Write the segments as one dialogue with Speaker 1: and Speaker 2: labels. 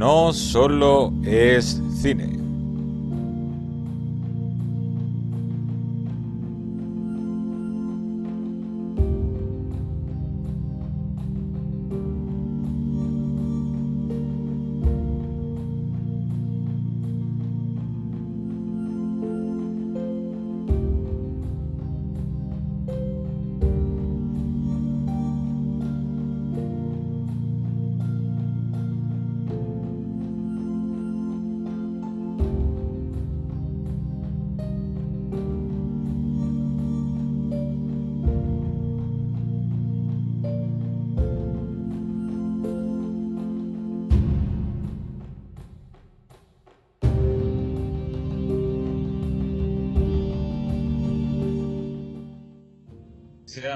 Speaker 1: No solo es cine.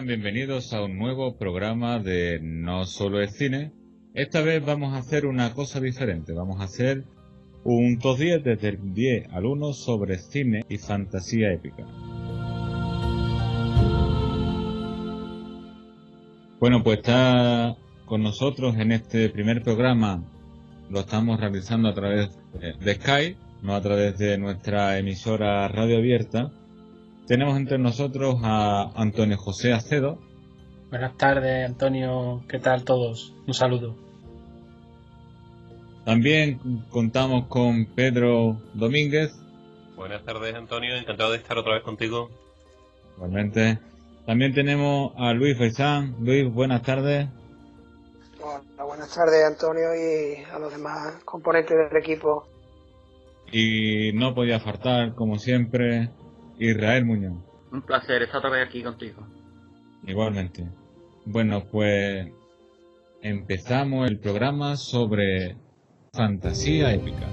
Speaker 1: Bienvenidos a un nuevo programa de No Solo es Cine. Esta vez vamos a hacer una cosa diferente. Vamos a hacer un top 10 desde el 10 al 1 sobre cine y fantasía épica. Bueno, pues está con nosotros en este primer programa. Lo estamos realizando a través de Skype, no a través de nuestra emisora radio abierta tenemos entre nosotros a Antonio José Acedo.
Speaker 2: Buenas tardes, Antonio. ¿Qué tal todos? Un saludo.
Speaker 1: También contamos con Pedro Domínguez.
Speaker 3: Buenas tardes, Antonio. Encantado de estar otra vez contigo.
Speaker 1: Igualmente. También tenemos a Luis Feisán. Luis, buenas tardes.
Speaker 4: Hola, buenas tardes, Antonio, y a los demás componentes del equipo.
Speaker 1: Y no podía faltar, como siempre, Israel Muñoz.
Speaker 5: Un placer estar otra vez aquí contigo.
Speaker 1: Igualmente. Bueno, pues empezamos el programa sobre fantasía épica.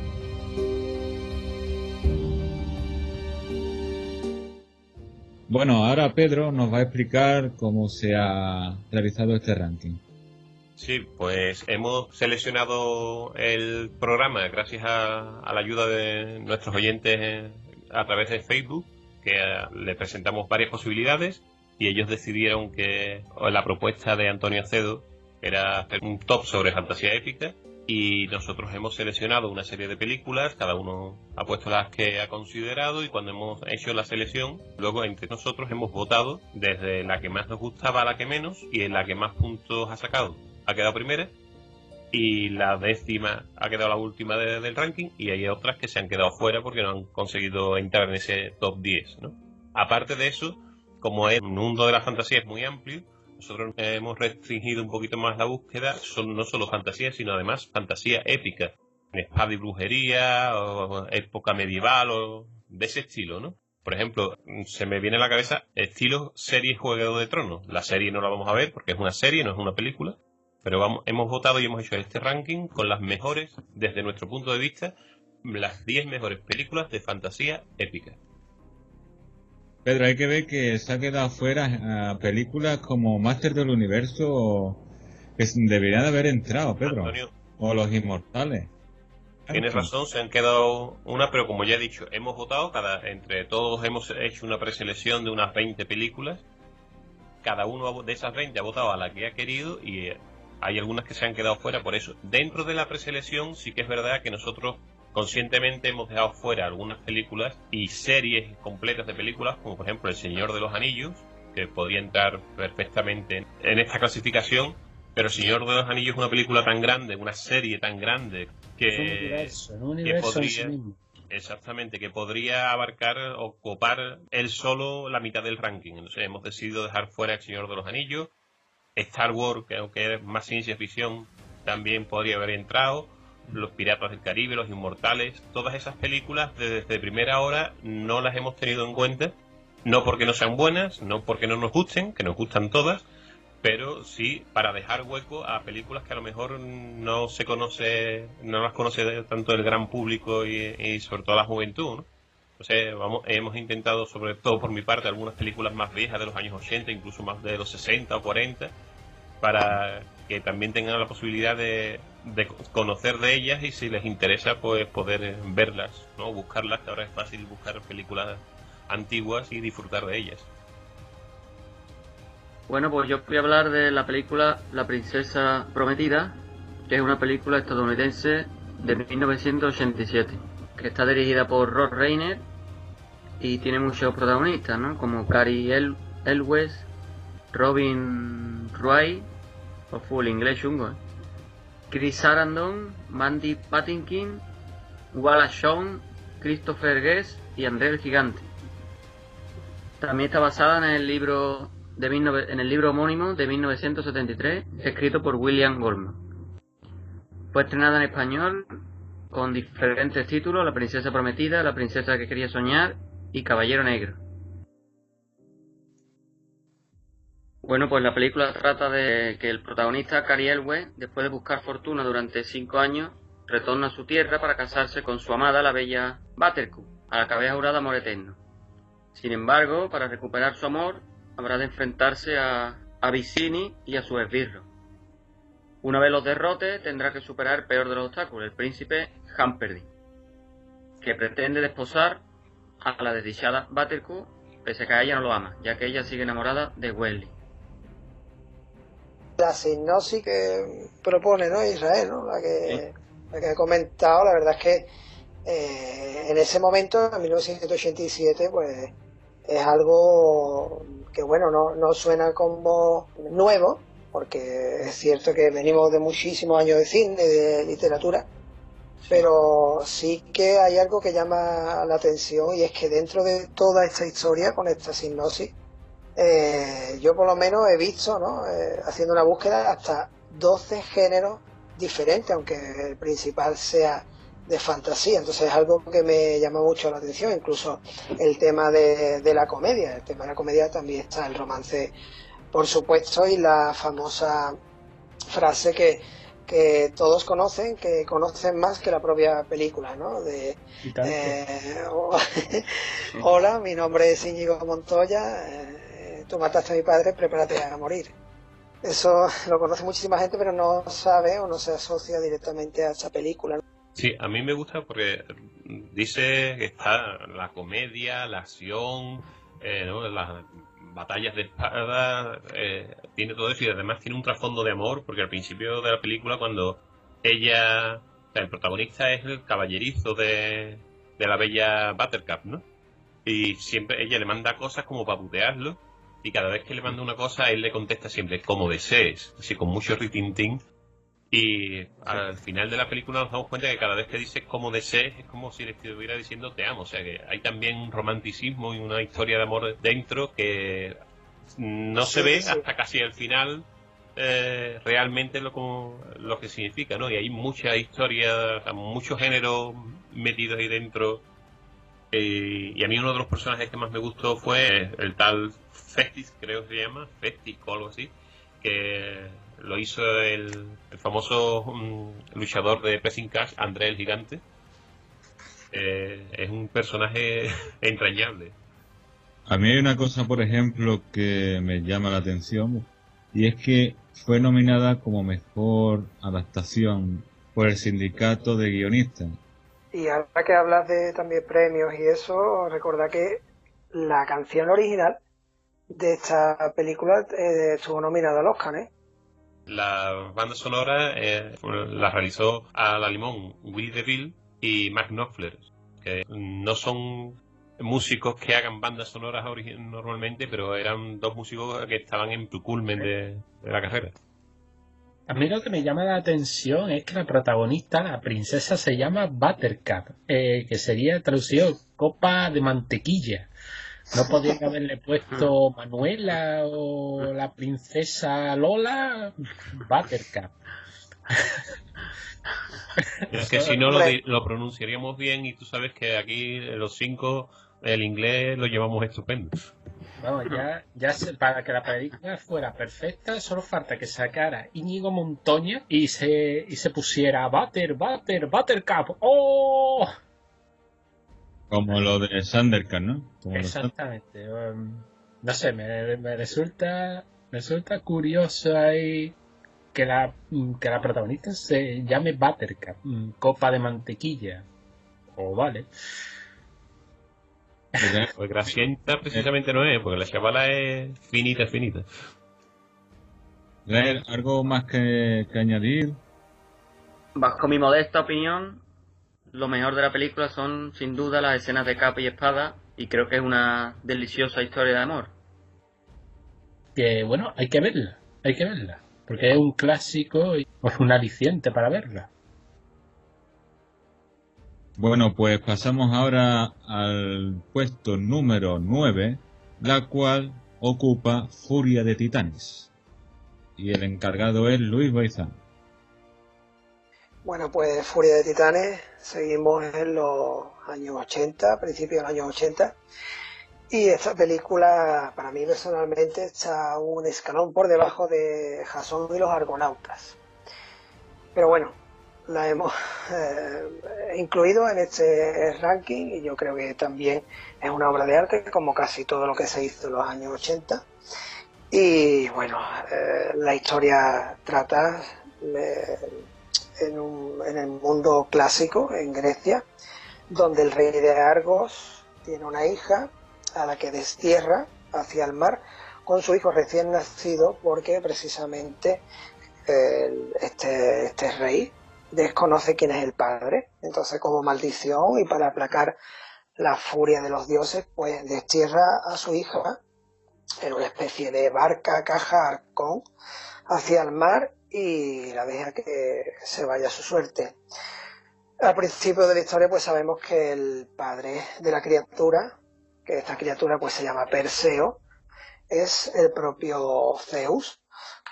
Speaker 1: Bueno, ahora Pedro nos va a explicar cómo se ha realizado este ranking.
Speaker 3: Sí, pues hemos seleccionado el programa gracias a, a la ayuda de nuestros oyentes a través de Facebook que eh, le presentamos varias posibilidades y ellos decidieron que la propuesta de Antonio Acedo era hacer un top sobre fantasía épica y nosotros hemos seleccionado una serie de películas, cada uno ha puesto las que ha considerado y cuando hemos hecho la selección, luego entre nosotros hemos votado desde la que más nos gustaba a la que menos y en la que más puntos ha sacado. Ha quedado primera y la décima ha quedado la última del ranking y hay otras que se han quedado fuera porque no han conseguido entrar en ese top 10. ¿no? Aparte de eso, como el mundo de la fantasía es muy amplio, nosotros hemos restringido un poquito más la búsqueda, son no solo fantasía, sino además fantasía épica, espada y brujería, o época medieval, o de ese estilo, ¿no? Por ejemplo, se me viene a la cabeza estilo serie Juego de Tronos. La serie no la vamos a ver porque es una serie, no es una película, pero vamos, hemos votado y hemos hecho este ranking con las mejores, desde nuestro punto de vista, las 10 mejores películas de fantasía épica.
Speaker 1: Pedro, hay que ver que se ha quedado fuera películas como Master del Universo que deberían de haber entrado, Pedro. o Los Inmortales.
Speaker 3: Tienes razón, se han quedado una, pero como ya he dicho, hemos votado, cada entre todos hemos hecho una preselección de unas 20 películas. Cada uno de esas 20 ha votado a la que ha querido y hay algunas que se han quedado fuera por eso. Dentro de la preselección sí que es verdad que nosotros conscientemente hemos dejado fuera algunas películas y series completas de películas, como por ejemplo El Señor de los Anillos, que podría entrar perfectamente en esta clasificación, pero El Señor de los Anillos es una película tan grande, una serie tan grande, que, podría, exactamente, que podría abarcar o copar él solo la mitad del ranking. Entonces hemos decidido dejar fuera El Señor de los Anillos, Star Wars, que aunque es más ciencia ficción, también podría haber entrado. Los Piratas del Caribe, Los Inmortales, todas esas películas desde primera hora no las hemos tenido en cuenta. No porque no sean buenas, no porque no nos gusten, que nos gustan todas, pero sí para dejar hueco a películas que a lo mejor no se conoce, no las conoce tanto el gran público y, sobre todo la juventud. ¿no? Entonces, vamos, hemos intentado, sobre todo por mi parte, algunas películas más viejas de los años 80, incluso más de los 60 o 40, para que también tengan la posibilidad de, conocer de ellas y si les interesa, pues poder verlas, ¿no? Buscarlas, que ahora es fácil buscar películas antiguas y disfrutar de ellas.
Speaker 5: Bueno, pues yo voy a hablar de la película La Princesa Prometida, que es una película estadounidense de 1987, que está dirigida por Rod Reiner y tiene muchos protagonistas, ¿no? Como Cary El Elwes, Robin Wright, o full inglés chungo, ¿eh? Chris Sarandon, Mandy Patinkin, Wallace Shawn, Christopher Guest y André el Gigante. También está basada en el libro de en el libro homónimo de 1973, escrito por William Goldman. Fue estrenada en español con diferentes títulos: La princesa prometida, La princesa que quería soñar y Caballero Negro. Bueno, pues la película trata de que el protagonista, Cary Elwes, después de buscar fortuna durante cinco años, retorna a su tierra para casarse con su amada, la bella Buttercup, a la que había jurado amor eterno. Sin embargo, para recuperar su amor, habrá de enfrentarse a, a Vicini y a su esbirro. Una vez los derrote, tendrá que superar el peor de los obstáculos, el príncipe Humperdinck, que pretende desposar a la desdichada Buttercup, pese a que ella no lo ama, ya que ella sigue enamorada de Welly
Speaker 4: la sinopsis que propone ¿no? Israel, ¿no? La, que, la que he comentado, la verdad es que eh, en ese momento, en 1987, pues es algo que, bueno, no, no suena como nuevo, porque es cierto que venimos de muchísimos años de cine, de literatura, pero sí que hay algo que llama la atención y es que dentro de toda esta historia, con esta sinopsis, eh, yo por lo menos he visto, ¿no? Eh, haciendo una búsqueda, hasta 12 géneros diferentes, aunque el principal sea de fantasía. Entonces es algo que me llama mucho la atención, incluso el tema de, la comedia. El tema de la comedia también está el romance, por supuesto, y la famosa frase que, que todos conocen, que conocen más que la propia película, ¿no? De, eh, hola, mi nombre es Íñigo Montoya tú mataste a mi padre, prepárate a morir. Eso lo conoce muchísima gente, pero no sabe o no se asocia directamente a esa película.
Speaker 3: Sí, a mí me gusta porque dice que está la comedia, la acción, eh, las batallas de espada, eh, tiene todo eso y además tiene un trasfondo de amor, porque al principio de la película cuando ella, o sea, el protagonista es el caballerizo de, de la bella Buttercup, ¿no? Y siempre ella le manda cosas como para putearlo y cada vez que le manda una cosa, él le contesta siempre como desees, así con mucho ritintín. Y al final de la película nos damos cuenta que cada vez que dice como desees es como si le estuviera diciendo te amo. O sea que hay también un romanticismo y una historia de amor dentro que no se ve hasta casi al final eh, realmente lo, lo que significa, ¿no? Y hay mucha historia, muchos géneros metidos ahí dentro. Eh, y a mí uno de los personajes que más me gustó fue el tal Festis, creo que se llama, Festis o algo así, que lo hizo el, famoso mm, luchador de Pressing Cash, André el Gigante. Eh, es un personaje entrañable.
Speaker 1: A mí hay una cosa, por ejemplo, que me llama la atención, y es que fue nominada como mejor adaptación por el sindicato de guionistas.
Speaker 4: Y ahora que hablas de también premios y eso, recuerda que la canción original de esta película eh, estuvo nominada al Oscar, ¿eh?
Speaker 3: La banda sonora eh, la realizó a la limón Willy DeVille y Mark Knopfler, que no son músicos que hagan bandas sonoras normalmente, pero eran dos músicos que estaban en tu culmen de, la carrera.
Speaker 2: A mí lo que me llama la atención es que la protagonista, la princesa, se llama Buttercup, eh, que sería traducido copa de mantequilla. ¿No podrían haberle puesto Manuela o la princesa Lola? Buttercup.
Speaker 3: Es que si no lo, pronunciaríamos bien y tú sabes que aquí los cinco el inglés lo llevamos estupendo.
Speaker 2: Vamos, ya, ya para que la película fuera perfecta, solo falta que sacara Íñigo Montoña y se, y se pusiera Butter, Butter, Buttercup. ¡Oh!
Speaker 1: Como lo de Sanderkan, ¿no?
Speaker 2: Exactamente. Um, no sé, me, resulta me resulta curioso ahí que la, que la protagonista se llame Buttercup, mm, copa de mantequilla. O vale.
Speaker 3: Pues Gracienta precisamente no es, porque la chavala es finita, finita.
Speaker 1: ¿Algo más que, que añadir?
Speaker 5: bajo mi modesta opinión, lo mejor de la película son sin duda las escenas de capa y espada y creo que es una deliciosa historia de amor.
Speaker 2: Que bueno, hay que verla, hay que verla, porque es un clásico y es un aliciente para verla.
Speaker 1: Bueno, pues pasamos ahora al puesto número 9, la cual ocupa Furia de Titanes. Y el encargado es Luis Baizán.
Speaker 4: Bueno, pues Furia de Titanes, seguimos en los años 80, principios de los años 80. Y esta película, para mí personalmente, está un escalón por debajo de Jason y los Argonautas. Pero bueno, la hemos eh, incluido en este ranking y yo creo que también es una obra de arte como casi todo lo que se hizo en los años 80 y bueno eh, la historia trata eh, en, en, el mundo clásico en Grecia donde el rey de Argos tiene una hija a la que destierra hacia el mar con su hijo recién nacido porque precisamente este, este rey desconoce quién es el padre. Entonces, como maldición y para aplacar la furia de los dioses, pues destierra a su hija en una especie de barca, caja, arcón, hacia el mar y la deja que se vaya a su suerte. Al principio de la historia, pues sabemos que el padre de la criatura, que esta criatura pues se llama Perseo, es el propio Zeus,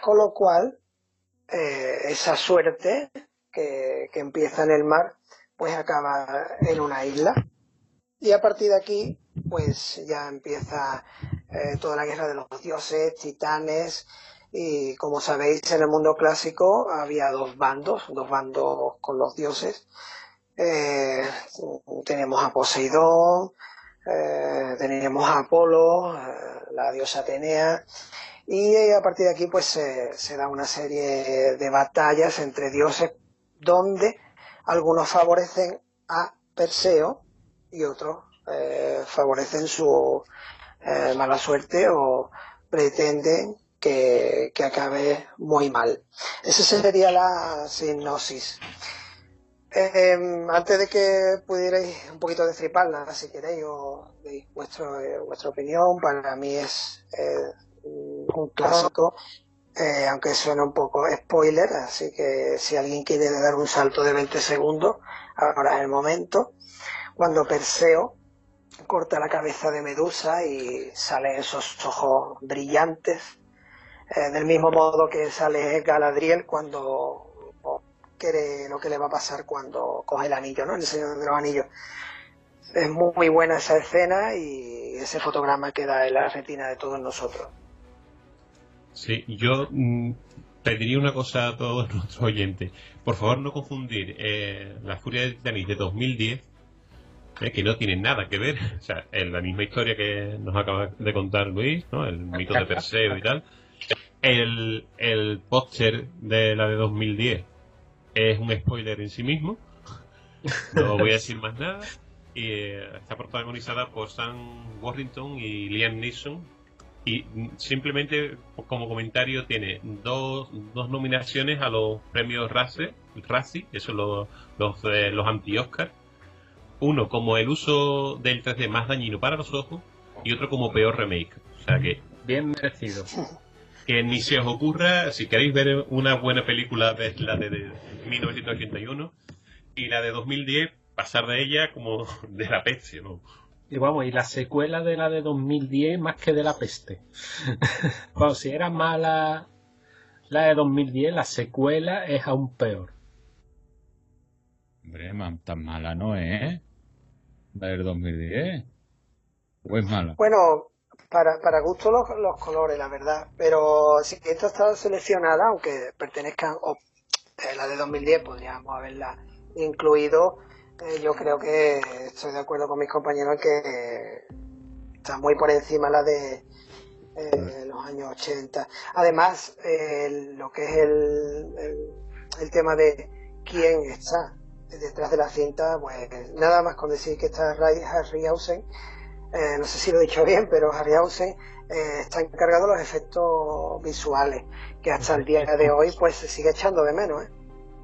Speaker 4: con lo cual eh, esa suerte que, empieza en el mar, pues acaba en una isla. Y a partir de aquí, pues ya empieza eh, toda la guerra de los dioses, titanes, y como sabéis, en el mundo clásico había dos bandos, dos bandos con los dioses. Eh, tenemos a Poseidón, eh, tenemos a Apolo, la diosa Atenea, y a partir de aquí pues se da una serie de batallas entre dioses donde algunos favorecen a Perseo y otros eh, favorecen su eh, mala suerte o pretenden que, acabe muy mal. Esa sería la sinopsis. Em, antes de que pudierais un poquito destriparla, si queréis, o deis vuestro, eh, vuestra opinión, para mí es un clásico eh, aunque suena un poco spoiler, así que si alguien quiere dar un salto de 20 segundos, ahora es el momento, cuando Perseo corta la cabeza de Medusa y salen esos ojos brillantes, eh, del mismo modo que sale Galadriel cuando quiere lo que le va a pasar cuando coge el anillo, ¿no? El Señor de los Anillos. Es muy buena esa escena y ese fotograma queda en la retina de todos nosotros.
Speaker 3: Sí, yo mm, pediría una cosa a todos nuestros oyentes. Por favor, no confundir eh, La Furia de Titanis de 2010, eh, que no tiene nada que ver, o sea, es la misma historia que nos acaba de contar Luis, ¿no? El mito de Perseo y tal. El, el póster de la de 2010 es un spoiler en sí mismo. No voy a decir más nada. Y eh, está protagonizada por Sam Warrington y Liam Neeson, y simplemente como comentario tiene dos, dos nominaciones a los premios Razzie, Razzie eso los, los, eh, los anti-Oscar. Uno como el uso del 3D más dañino para los ojos y otro como peor remake. O sea que...
Speaker 2: Bien merecido.
Speaker 3: Que ni se os ocurra, si queréis ver una buena película, de la de, de 1981 y la de 2010, pasar de ella como de la peste, ¿no?
Speaker 2: Y vamos, y la secuela de la de 2010 más que de la peste. bueno, si era mala la de 2010, la secuela es aún peor.
Speaker 1: Hombre, tan mala no es. La del 2010. ¿O es mala?
Speaker 4: Bueno, para, para gusto los, los colores, la verdad. Pero si esta está seleccionada, aunque pertenezcan, o eh, la de 2010 podríamos haberla incluido eh, yo creo que estoy de acuerdo con mis compañeros que está muy por encima la de eh, los años 80. Además, lo que es el, el, tema de quién está detrás de la cinta, pues nada más con decir que está Harryhausen, eh, no sé si lo he dicho bien, pero Harryhausen eh, está encargado de los efectos visuales, que hasta el día de hoy pues se sigue echando de menos. ¿eh?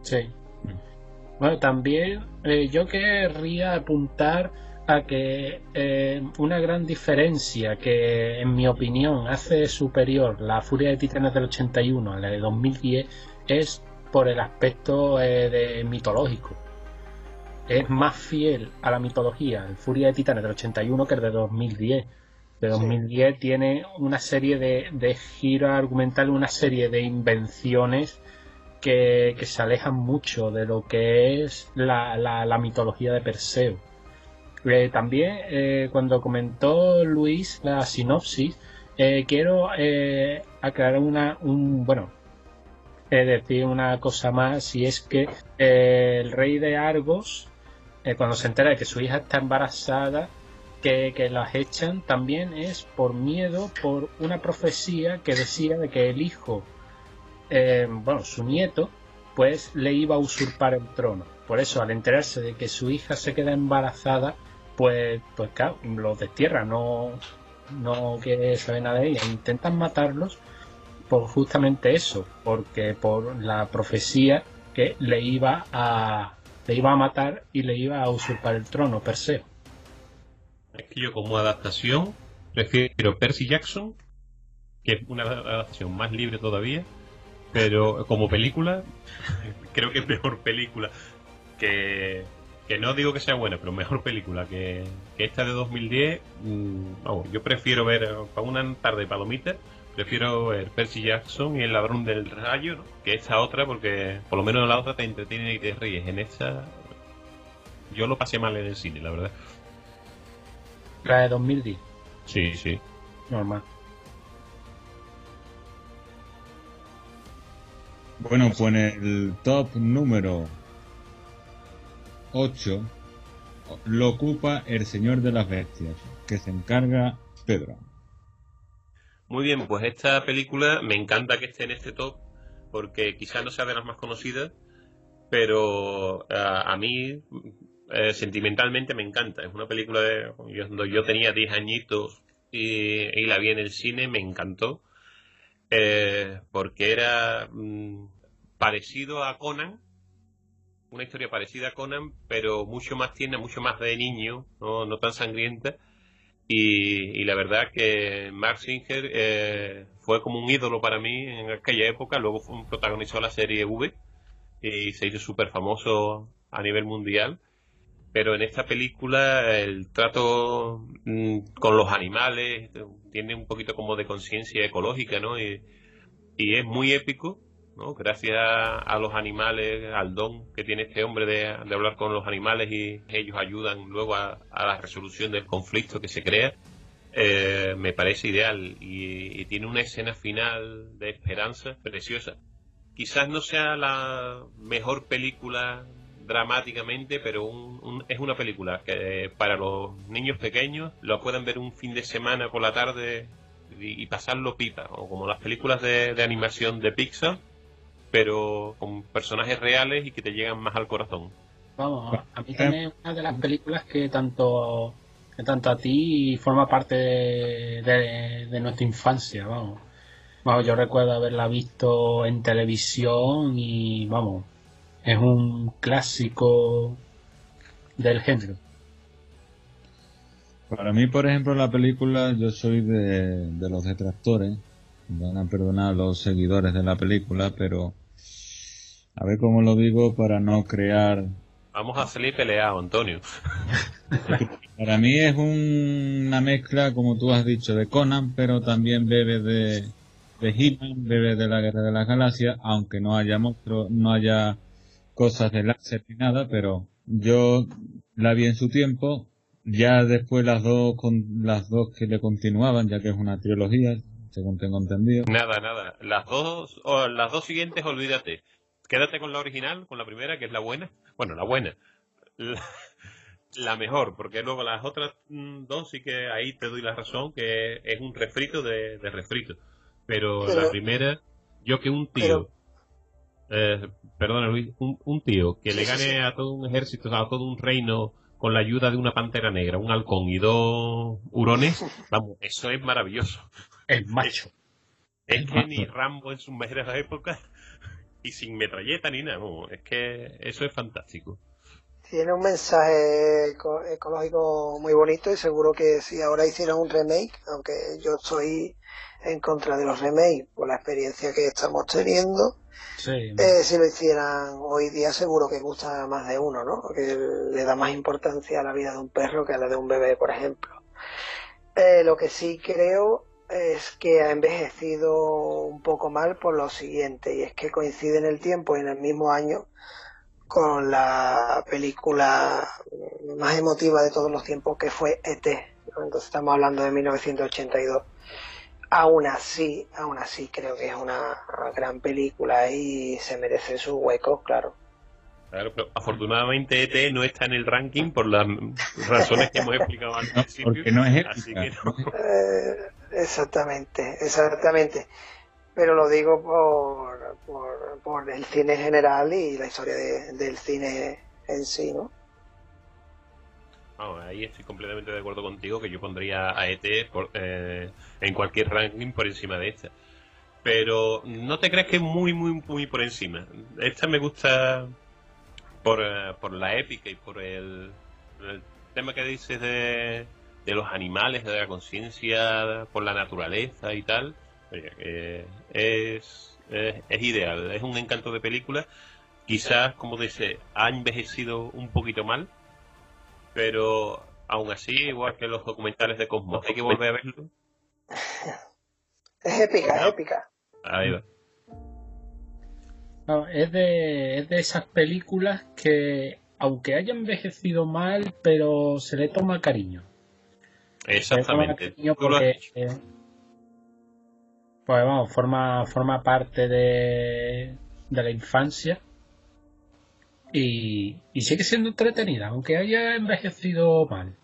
Speaker 2: Sí. Bueno, también eh, yo querría apuntar a que eh, una gran diferencia que en mi opinión hace superior la Furia de Titanes del 81 a la de 2010 es por el aspecto eh, de mitológico. Es más fiel a la mitología el Furia de Titanes del 81 que el de 2010. De 2010 tiene una serie de, de giros argumentales, una serie de invenciones que, se alejan mucho de lo que es la, la, mitología de Perseo. Eh, también, eh, cuando comentó Luis la sinopsis, eh, quiero aclarar una, un, bueno, decir una cosa más, y es que el rey de Argos, cuando se entera de que su hija está embarazada, que, que, las echan también es por miedo, por una profecía que decía de que el hijo eh, bueno, su nieto, pues le iba a usurpar el trono. Por eso, al enterarse de que su hija se queda embarazada, pues, pues claro, los destierra, no, no quiere saber nada de ella. Intentan matarlos por justamente eso, porque por la profecía que le iba a le iba a matar y le iba a usurpar el trono, Perseo.
Speaker 3: Es que yo como adaptación prefiero Percy Jackson, que es una adaptación más libre todavía, pero como película, creo que es mejor película que, que no digo que sea buena, pero mejor película que, esta de 2010. Mm, vamos, yo prefiero ver para una tarde palomita, prefiero ver Percy Jackson y El ladrón del rayo, que esta otra, porque por lo menos en la otra te entretiene y te ríes. En esta, yo lo pasé mal en el cine, la verdad.
Speaker 2: La de 2010.
Speaker 3: Sí, sí.
Speaker 2: Normal.
Speaker 1: Bueno, pues en el top número 8 lo ocupa el Señor de las Bestias, que se encarga Pedro.
Speaker 3: Muy bien, pues esta película me encanta que esté en este top, porque quizás no sea de las más conocidas, pero eh, a, mí eh, sentimentalmente me encanta. Es una película de cuando yo tenía 10 añitos y la vi en el cine, me encantó eh, porque era mm, parecido a Conan, una historia parecida a Conan, pero mucho más tierna, mucho más de niño, no, tan sangrienta. Y, la verdad que Mark Singer eh, fue como un ídolo para mí en aquella época. Luego protagonizó la serie V y se hizo súper famoso a nivel mundial. Pero en esta película el trato mm, con los animales, tiene un poquito como de conciencia ecológica, ¿no? Y, es muy épico, ¿no? Gracias a los animales, al don que tiene este hombre de, hablar con los animales y ellos ayudan luego a, la resolución del conflicto que se crea, eh, me parece ideal y, tiene una escena final de esperanza preciosa. Quizás no sea la mejor película dramáticamente, pero es una película que para los niños pequeños lo pueden ver un fin de semana por la tarde y, pasarlo pipa, o como las películas de, animación de Pixar, pero con personajes reales y que te llegan más al corazón.
Speaker 2: Vamos, a mí también es una de las películas que tanto que tanto a ti forma parte de, de nuestra infancia, vamos. Vamos, yo recuerdo haberla visto en televisión y vamos, es un clásico del género.
Speaker 1: Para mí, por ejemplo, la película, yo soy de, los detractores, van a perdonar a los seguidores de la película, pero a ver cómo lo digo para no crear...
Speaker 3: Vamos a salir peleados, Antonio.
Speaker 1: para mí es una mezcla, como tú has dicho, de Conan, pero también bebe de, de He-Man, bebe de la Guerra de las Galaxias, aunque no haya monstruos, no haya cosas de láser ni nada, pero yo la vi en su tiempo, ya después las dos con las dos que le continuaban, ya que es una trilogía, según tengo entendido.
Speaker 3: Nada, nada, las dos las dos siguientes olvídate. Quédate con la original, con la primera que es la buena. Bueno, la buena. La, mejor, porque luego las otras mm, dos sí que ahí te doy la razón que es un refrito de, refrito. Pero, la primera, yo que un tío eh, perdona Luis, un, tío que le gane a todo un ejército, a todo un reino con la ayuda de una pantera negra, un halcón y dos hurones, vamos, eso es maravilloso.
Speaker 2: El macho.
Speaker 3: Es, que ni Rambo en su mejor época y sin metralleta ni nada. es que eso es fantástico.
Speaker 4: Tiene un mensaje ecológico muy bonito y seguro que si ahora hicieran un remake, aunque yo estoy en contra de los remakes por la experiencia que estamos teniendo, eh, si lo hicieran hoy día seguro que gusta más de uno, ¿no? Porque le da más importancia a la vida de un perro que a la de un bebé, por ejemplo. Eh, lo que sí creo es que ha envejecido un poco mal por lo siguiente, y es que coincide en el tiempo y en el mismo año con la película más emotiva de todos los tiempos que fue ET. Entonces estamos hablando de 1982. Aún así, aún así creo que es una gran película y se merece su hueco, claro.
Speaker 3: Claro, pero afortunadamente ET no está en el ranking por las razones que hemos explicado al principio.
Speaker 1: Porque no es
Speaker 3: así que
Speaker 4: eh, exactamente, exactamente. Pero lo digo por, por, por, el cine general y la historia del cine en sí, ¿no?
Speaker 3: Ahí estoy completamente de acuerdo contigo que yo pondría a ET eh, en cualquier ranking por encima de esta. Pero no te creas que es muy, muy, muy por encima. Esta me gusta por, eh, por la épica y por el, tema que dices de, de los animales, de la conciencia, por la naturaleza y tal. es, es, es ideal, es un encanto de película. Quizás, como dice, ha envejecido un poquito mal, pero aún así, igual que los documentales de Cosmos, hay que volver a verlo.
Speaker 4: Es épica, es épica.
Speaker 3: Ahí va
Speaker 2: es, de, es de esas películas que, aunque haya envejecido mal, pero se le toma cariño.
Speaker 3: Exactamente.
Speaker 2: Eh, pues vamos, forma, forma parte de, de la infancia y, y, sigue siendo entretenida, aunque haya envejecido mal.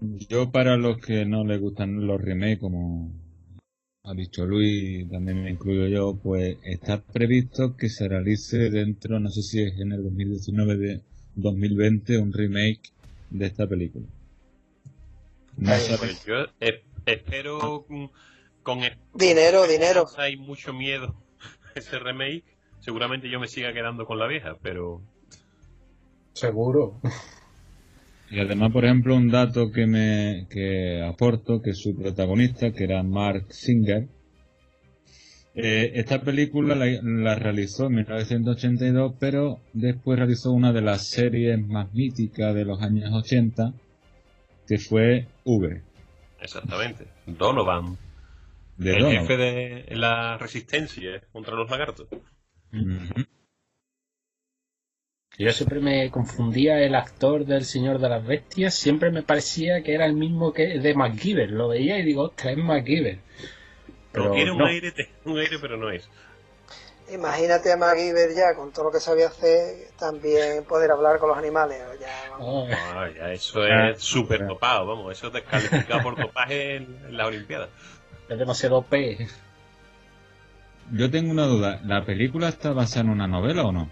Speaker 1: Yo para los que no les gustan los remakes como ha dicho Luis, también me incluyo yo, pues está previsto que se realice dentro, no sé si es en el 2019 de 2020, un remake de esta película.
Speaker 3: pues yo espero con,
Speaker 4: dinero, dinero.
Speaker 3: Hay mucho miedo ese remake. Seguramente yo me siga quedando con la vieja, pero
Speaker 2: seguro.
Speaker 1: Y además, por ejemplo, un dato que me que aporto, que su protagonista, que era Mark Singer, eh, esta película la, realizó en 1982, pero después realizó una de las series más míticas de los años 80, que fue V.
Speaker 3: Exactamente, Donovan. el jefe de la resistencia contra los lagartos.
Speaker 2: Yo siempre me confundía el actor del Señor de las Bestias, siempre me parecía que era el mismo que de MacGyver. Lo veía y digo, ostras, es MacGyver.
Speaker 3: Pero tiene un, aire, un aire, pero no es.
Speaker 4: Imagínate a MacGyver ya, con todo lo que sabía hacer, también poder hablar con los animales. Ya,
Speaker 3: ah, eso es súper topado, vamos, eso es descalificado por topaje en, en las Olimpiadas.
Speaker 2: Es demasiado P.
Speaker 1: Yo tengo una duda, ¿la película está basada en una novela o no?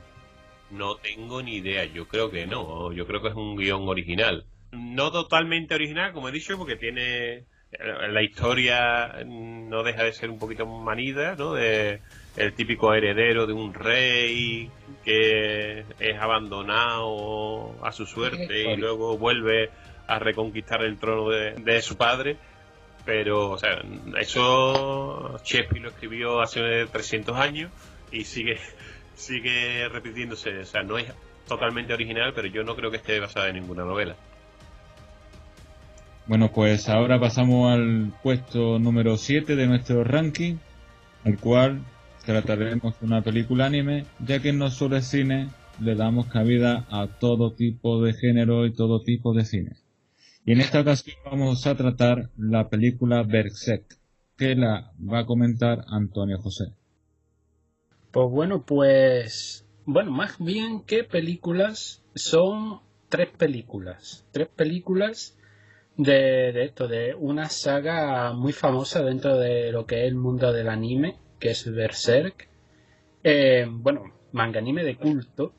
Speaker 3: No tengo ni idea, yo creo que no, yo creo que es un guion original. No totalmente original, como he dicho, porque tiene la historia no deja de ser un poquito manida, ¿no? De el típico heredero de un rey que es abandonado a su suerte y luego vuelve a reconquistar el trono de, de su padre. Pero, o sea, eso Shakespeare lo escribió hace 300 años y sigue sigue repitiéndose. O sea, no es totalmente original, pero yo no creo que esté basada en ninguna novela.
Speaker 1: Bueno, pues ahora pasamos al puesto número 7 de nuestro ranking, el cual trataremos una película anime, ya que No Solo Cine le damos cabida a todo tipo de género y todo tipo de cine. Y en esta ocasión vamos a tratar la película Berserk, que la va a comentar Antonio José.
Speaker 2: Pues bueno, pues. Bueno, más bien que películas. Son tres películas. Tres películas de, esto, de una saga muy famosa dentro de lo que es el mundo del anime, que es Berserk. Eh, bueno, manga anime de culto,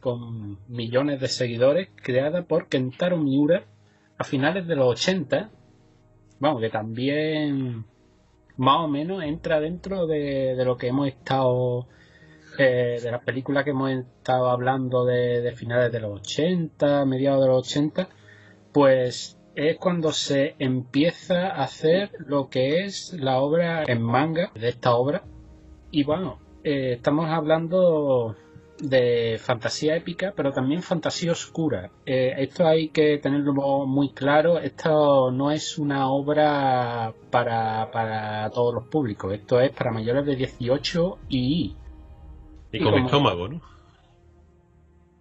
Speaker 2: con millones de seguidores, creada por Kentaro Miura a finales de los 80. Vamos, que también más o menos entra dentro de, lo que hemos estado, eh, de las películas que hemos estado hablando de, finales de los 80, mediados de los 80, pues es cuando se empieza a hacer lo que es la obra en manga de esta obra. Y bueno, eh, estamos hablando de fantasía épica, pero también fantasía oscura. Eh, esto hay que tenerlo muy claro. Esto no es una obra para, para todos los públicos. Esto es para mayores de 18 y...
Speaker 3: Y, con estómago, ¿no?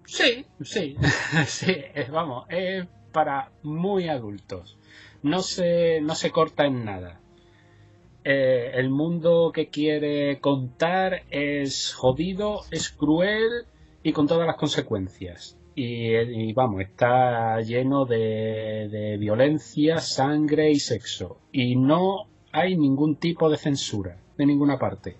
Speaker 2: Sí, sí, sí, vamos, es para muy adultos. No se, no se corta en nada. Eh, el mundo que quiere contar es jodido, es cruel y con todas las consecuencias. Y, vamos, está lleno de, violencia, sangre y sexo. Y no hay ningún tipo de censura de ninguna parte.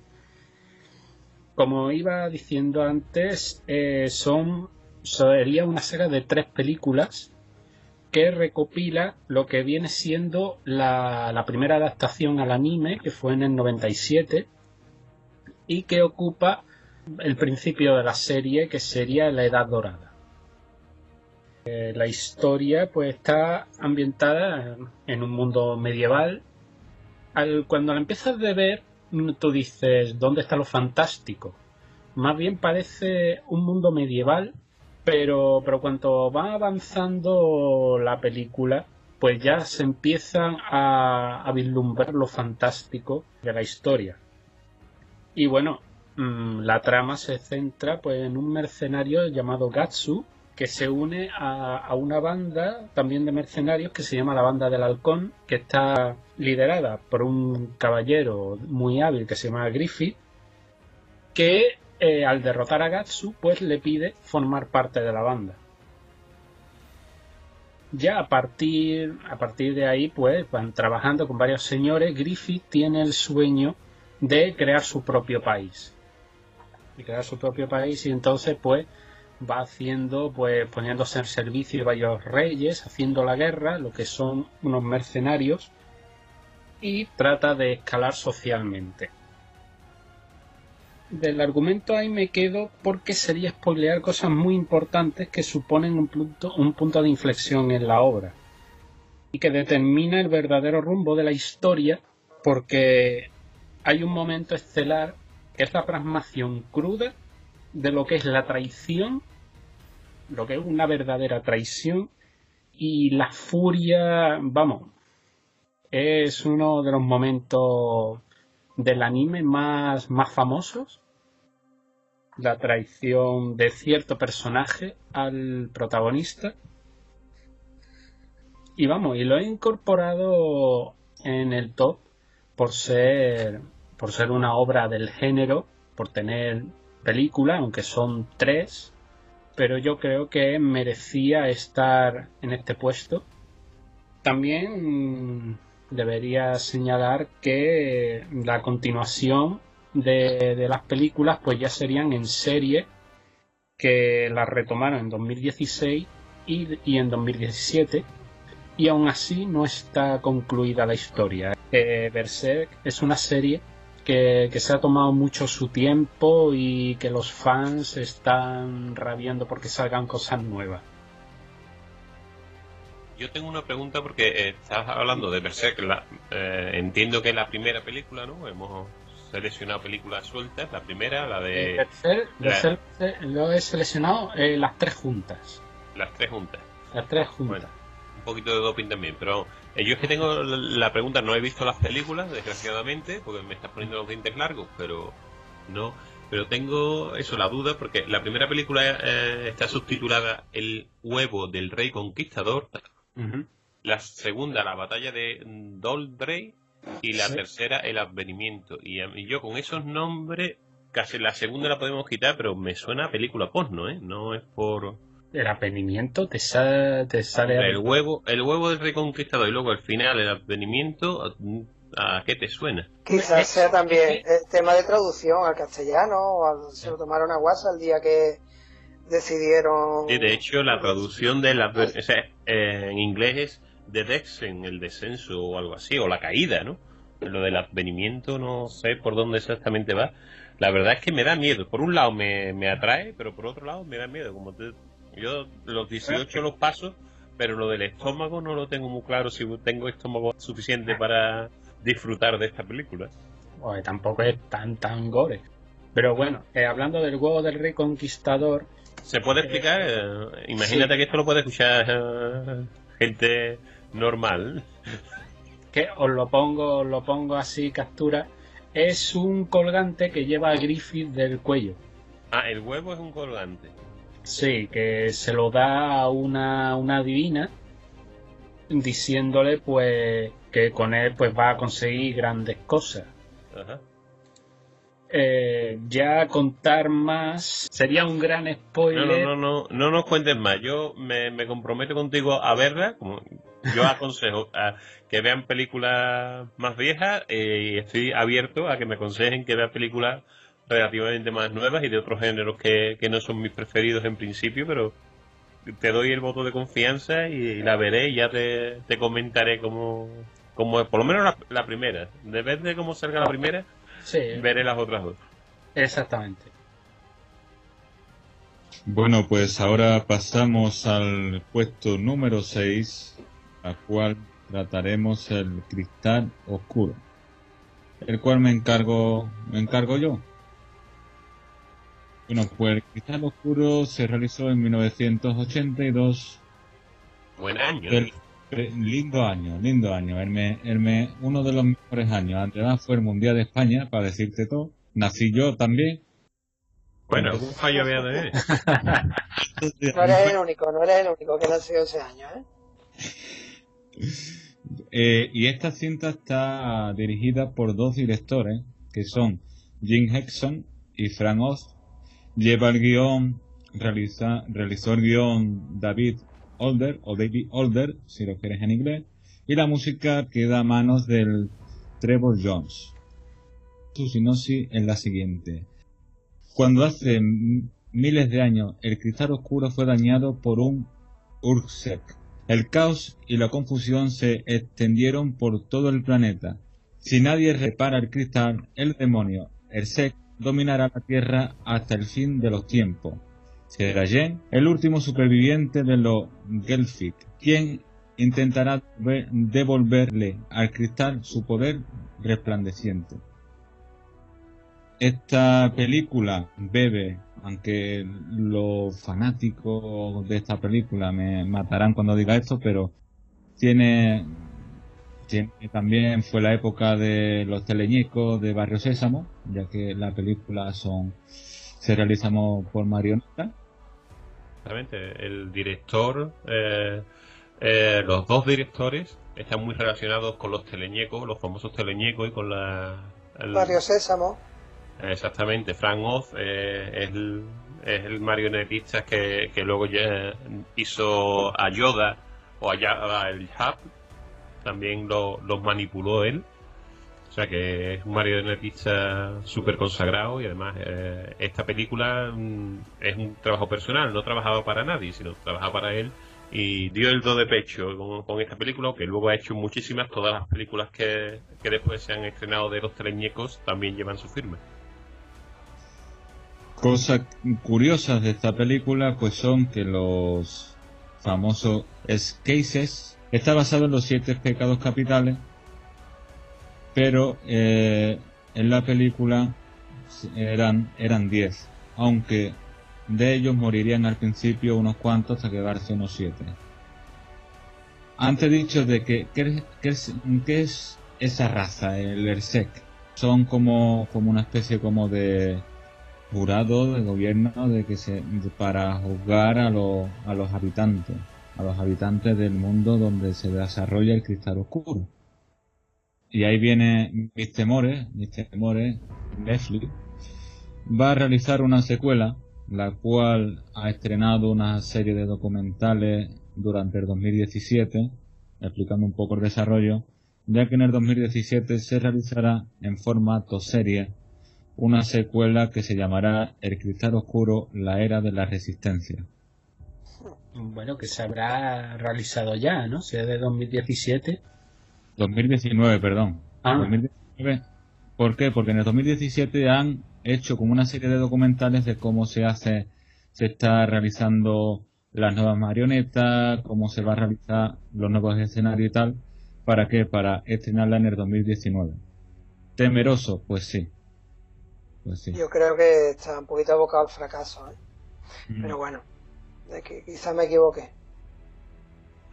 Speaker 2: Como iba diciendo antes, eh, son sería una saga de tres películas que recopila lo que viene siendo la, primera adaptación al anime, que fue en el 97, y que ocupa el principio de la serie, que sería la Edad Dorada. Eh, la historia pues está ambientada en un mundo medieval. cuando la empiezas a ver, tú dices, ¿dónde está lo fantástico? Más bien parece un mundo medieval pero, pero cuando va avanzando la película, pues ya se empiezan a, vislumbrar lo fantástico de la historia. Y bueno, mm, la trama se centra pues en un mercenario llamado Gatsu que se une a, a, una banda también de mercenarios que se llama la Banda del Halcón, que está liderada por un caballero muy hábil que se llama Griffith, que eh, al derrotar a Gatsu, pues le pide formar parte de la banda. Ya a partir, a partir de ahí, pues van trabajando con varios señores. Griffith tiene el sueño de crear su propio país. De crear su propio país y entonces, pues, va haciendo, pues, poniéndose en servicio de varios reyes, haciendo la guerra, lo que son unos mercenarios, y trata de escalar socialmente del argumento ahí me quedo porque sería spoilear cosas muy importantes que suponen un punto, un punto de inflexión en la obra. Y que determina el verdadero rumbo de la historia porque hay un momento estelar que es la plasmación cruda de lo que es la traición, lo que es una verdadera traición y la furia, vamos, es uno de los momentos del anime más, más famosos. La traición de cierto personaje al protagonista. Y vamos, y lo he incorporado en el top por ser por ser una obra del género, por tener película, aunque son tres, pero yo creo que merecía estar en este puesto. También debería señalar que la continuación de, las películas pues ya serían en serie que las retomaron en 2016 y, en 2017 y aún así no está concluida la historia. Eh, Berserk es una serie que, que, se ha tomado mucho su tiempo y que los fans están rabiando porque salgan cosas nuevas.
Speaker 3: Yo tengo una pregunta porque eh, estás hablando de Berserk. La, eh, entiendo que es la primera película, ¿no? Hemos seleccionado películas sueltas. La primera, la de.
Speaker 2: Berserk, lo he seleccionado eh, las tres juntas.
Speaker 3: Las tres juntas.
Speaker 2: Las tres juntas.
Speaker 3: un poquito de doping también, pero yo es que tengo la, pregunta, no he visto las películas, desgraciadamente, porque me estás poniendo los dientes largos, pero no. Pero tengo eso, la duda, porque la primera película está subtitulada El huevo del rey conquistador, la segunda, la batalla de Doldrey. Y la tercera, el advenimiento. Y, yo con esos nombres, casi la segunda la podemos quitar, pero me suena a película porno, ¿eh? No es por...
Speaker 2: El advenimiento te sale... Te sale
Speaker 3: el, huevo, el huevo del reconquistador y luego al final el advenimiento, ¿a qué te suena?
Speaker 4: Quizás sea también el tema de traducción al castellano, o se lo tomaron a WhatsApp el día que decidieron...
Speaker 3: Sí, de hecho, la traducción de la... Eh, en inglés es The Descent, el descenso o algo así, o la caída, ¿no? lo del advenimiento no sé por dónde exactamente va. La verdad es que me da miedo. Por un lado me, me atrae, pero por otro lado me da miedo. Como yo los 18 los paso, pero lo del estómago no lo tengo muy claro si tengo estómago suficiente para disfrutar de esta película.
Speaker 2: Pues tampoco es tan tan gore. Pero bueno, eh, hablando del huevo del rey conquistador.
Speaker 3: ¿Se puede explicar? Eh, imagínate que esto lo puede escuchar eh, gente normal.
Speaker 2: Que os lo pongo, lo pongo así, captura. Es un colgante que lleva a Griffith del cuello.
Speaker 3: Ah, el huevo es un colgante.
Speaker 2: Sí, que se lo da a una, una divina diciéndole pues que con él pues va a conseguir grandes cosas. Ajá. Eh, ya contar más sería un gran spoiler.
Speaker 3: No, no, no, no, nos cuentes más. Yo me, comprometo contigo a verla. Como yo aconsejo a que vean películas más viejas eh, y estoy abierto a que me aconsejen que vean películas relativamente más nuevas y de otros géneros que, no son mis preferidos en principio, pero te doy el voto de confianza y, la veré y ya te, comentaré cómo, cómo es. Por lo menos la, la primera. Depende de cómo salga la primera veré las otras dos.
Speaker 2: Exactamente.
Speaker 1: Bueno, pues ahora pasamos al puesto número 6, a cual trataremos el cristal oscuro, el cual me encargo, me encargo yo. Bueno, pues el cristal oscuro se realizó en 1982.
Speaker 3: Buen año
Speaker 1: lindo año, lindo año. El uno de los mejores años. Además fue el Mundial de España, para decirte todo. Nací yo también.
Speaker 3: Bueno, algún fallo había de él.
Speaker 4: no eres el único, no eres el único que nació ese año, ¿eh?
Speaker 1: ¿eh? y esta cinta está dirigida por dos directores, que son Jim Hexon y Frank Oz. Lleva el guion, realiza, realizó el guion David Older o David Older, si lo quieres en inglés, y la música queda a manos del Trevor Jones. Su sinopsis es la siguiente. Cuando hace miles de años el cristal oscuro fue dañado por un Urksek, el caos y la confusión se extendieron por todo el planeta. Si nadie repara el cristal, el demonio, el Sek, dominará la Tierra hasta el fin de los tiempos será Jen, el último superviviente de los Gelfic, quien intentará devolverle al cristal su poder resplandeciente. Esta película bebe, aunque los fanáticos de esta película me matarán cuando diga esto, pero tiene, tiene también fue la época de los teleñecos de Barrio Sésamo, ya que la película son se realizamos por marioneta.
Speaker 3: Exactamente, el director, eh, eh, los dos directores están muy relacionados con los teleñecos, los famosos teleñecos y con la...
Speaker 4: Barrio Sésamo.
Speaker 3: Exactamente, Frank Oz eh, es, el, es, el, marionetista que, que luego ya hizo a Yoda o a, el Hub, también lo, los manipuló él. Que es un marionetista súper consagrado y además eh, esta película mm, es un trabajo personal, no trabajaba para nadie, sino trabajaba para él y dio el do de pecho con, esta película, que luego ha hecho muchísimas, todas las películas que, después se han estrenado de los teleñecos también llevan su firma.
Speaker 1: Cosas curiosas de esta película pues son que los famosos cases está basado en los siete pecados capitales pero eh, en la película eran eran 10, aunque de ellos morirían al principio unos cuantos hasta quedarse unos 7. Antes dicho de que ¿qué, es, esa raza, el ERSEC? Son como, como una especie como de jurado de gobierno de que se para juzgar a, los a los habitantes, a los habitantes del mundo donde se desarrolla el cristal oscuro. Y ahí viene mis temores, mis temores, Netflix va a realizar una secuela, la cual ha estrenado una serie de documentales durante el 2017, explicando un poco el desarrollo, ya que en el 2017 se realizará en formato serie una secuela que se llamará El Cristal Oscuro, la Era de la Resistencia.
Speaker 2: Bueno, que se habrá realizado ya, ¿no? Si es de 2017.
Speaker 1: 2019, perdón. Ah. ¿Por qué? Porque en el 2017 han hecho como una serie de documentales de cómo se hace, se está realizando las nuevas marionetas, cómo se va a realizar los nuevos escenarios y tal. ¿Para qué? Para estrenarla en el 2019. ¿Temeroso? Pues sí.
Speaker 4: Pues sí. Yo creo que está un poquito abocado al fracaso. ¿eh? Mm. Pero bueno, de que quizás me equivoque.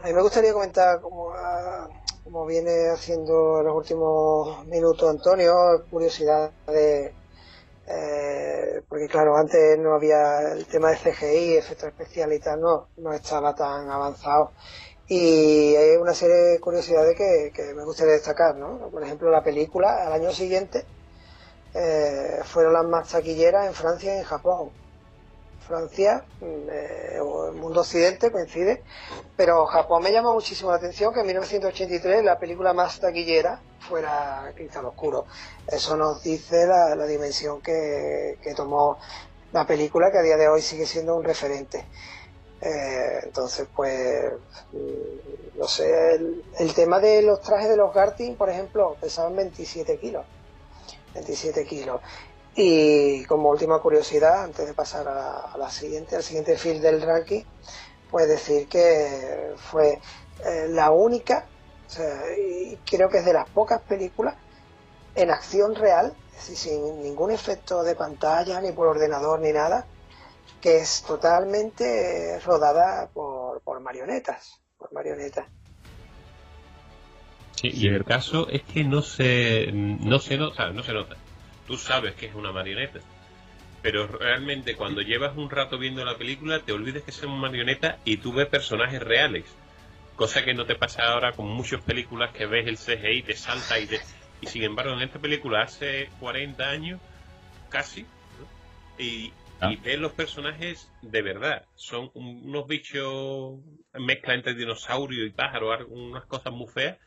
Speaker 4: A mí me gustaría comentar como, ah, como viene haciendo en los últimos minutos Antonio, curiosidad de... Eh, porque claro, antes no había el tema de CGI, efectos especiales y tal, no, no estaba tan avanzado. Y hay una serie de curiosidades que, que me gustaría destacar, ¿no? Por ejemplo, la película, al año siguiente, eh, fueron las más taquilleras en Francia y en Japón. Francia, eh, o el mundo occidente coincide, pero Japón me llama muchísimo la atención que en 1983 la película más taquillera fuera Cristal Oscuro. Eso nos dice la, dimensión que, tomó la película, que a día de hoy sigue siendo un referente. Eh, entonces, pues, mm, no sé, el, tema de los trajes de los Gartin, por ejemplo, pesaban 27 kilos. 27 kilos. Y como última curiosidad, antes de pasar a la, siguiente, al siguiente field del ranking, pues decir que fue eh, la única, y creo que es de las pocas películas en acción real, sin ningún efecto de pantalla, ni por ordenador, ni nada, que es totalmente rodada por, por marionetas, por marionetas.
Speaker 3: Sí, y el caso es que no se, no se nota, no se nota tú sabes que es una marioneta. Pero realmente cuando llevas un rato viendo la película te olvides que son marionetas y tú ves personajes reales. Cosa que no te pasa ahora con muchas películas que ves el CGI, te salta y te... Y sin embargo en esta película hace 40 años, casi, y, ah. y ves los personajes de verdad. Son unos bichos mezcla entre dinosaurio y pájaro, unas cosas muy feas,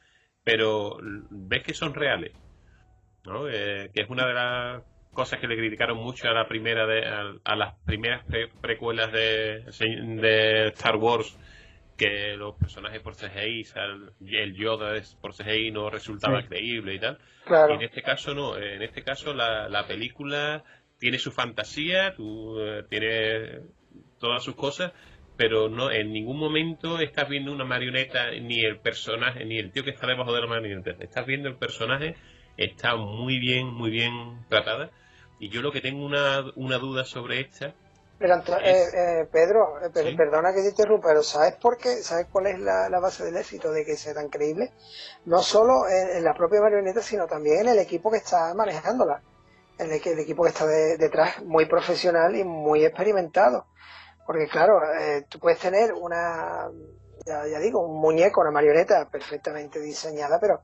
Speaker 3: pero ves que son reales. Eh, que es una de las cosas que le criticaron mucho a la primera de, a, las primeras precuelas de, de, Star Wars que los personajes por CGI, el Yoda por CGI no resultaba creíble y tal. Y en este caso no, en este caso la, la película tiene su fantasía, tú, eh, tiene todas sus cosas, pero no en ningún momento estás viendo una marioneta, ni el personaje, ni el tío que está debajo de la marioneta. Estás viendo el personaje está muy bien, muy bien tratada. Y yo lo que tengo una, una duda sobre esta.
Speaker 4: Pero, eh, eh, Pedro, eh, perdona que te interrumpa, pero ¿sabes por qué? ¿Sabes cuál es la, base del éxito de que sea tan creíble? No solo en, la propia marioneta, sino también en el equipo que está manejándola. En el, el equipo que está detrás, muy profesional y muy experimentado. Porque claro, tú puedes tener una, ya, ya, digo, un muñeco, una marioneta perfectamente diseñada, pero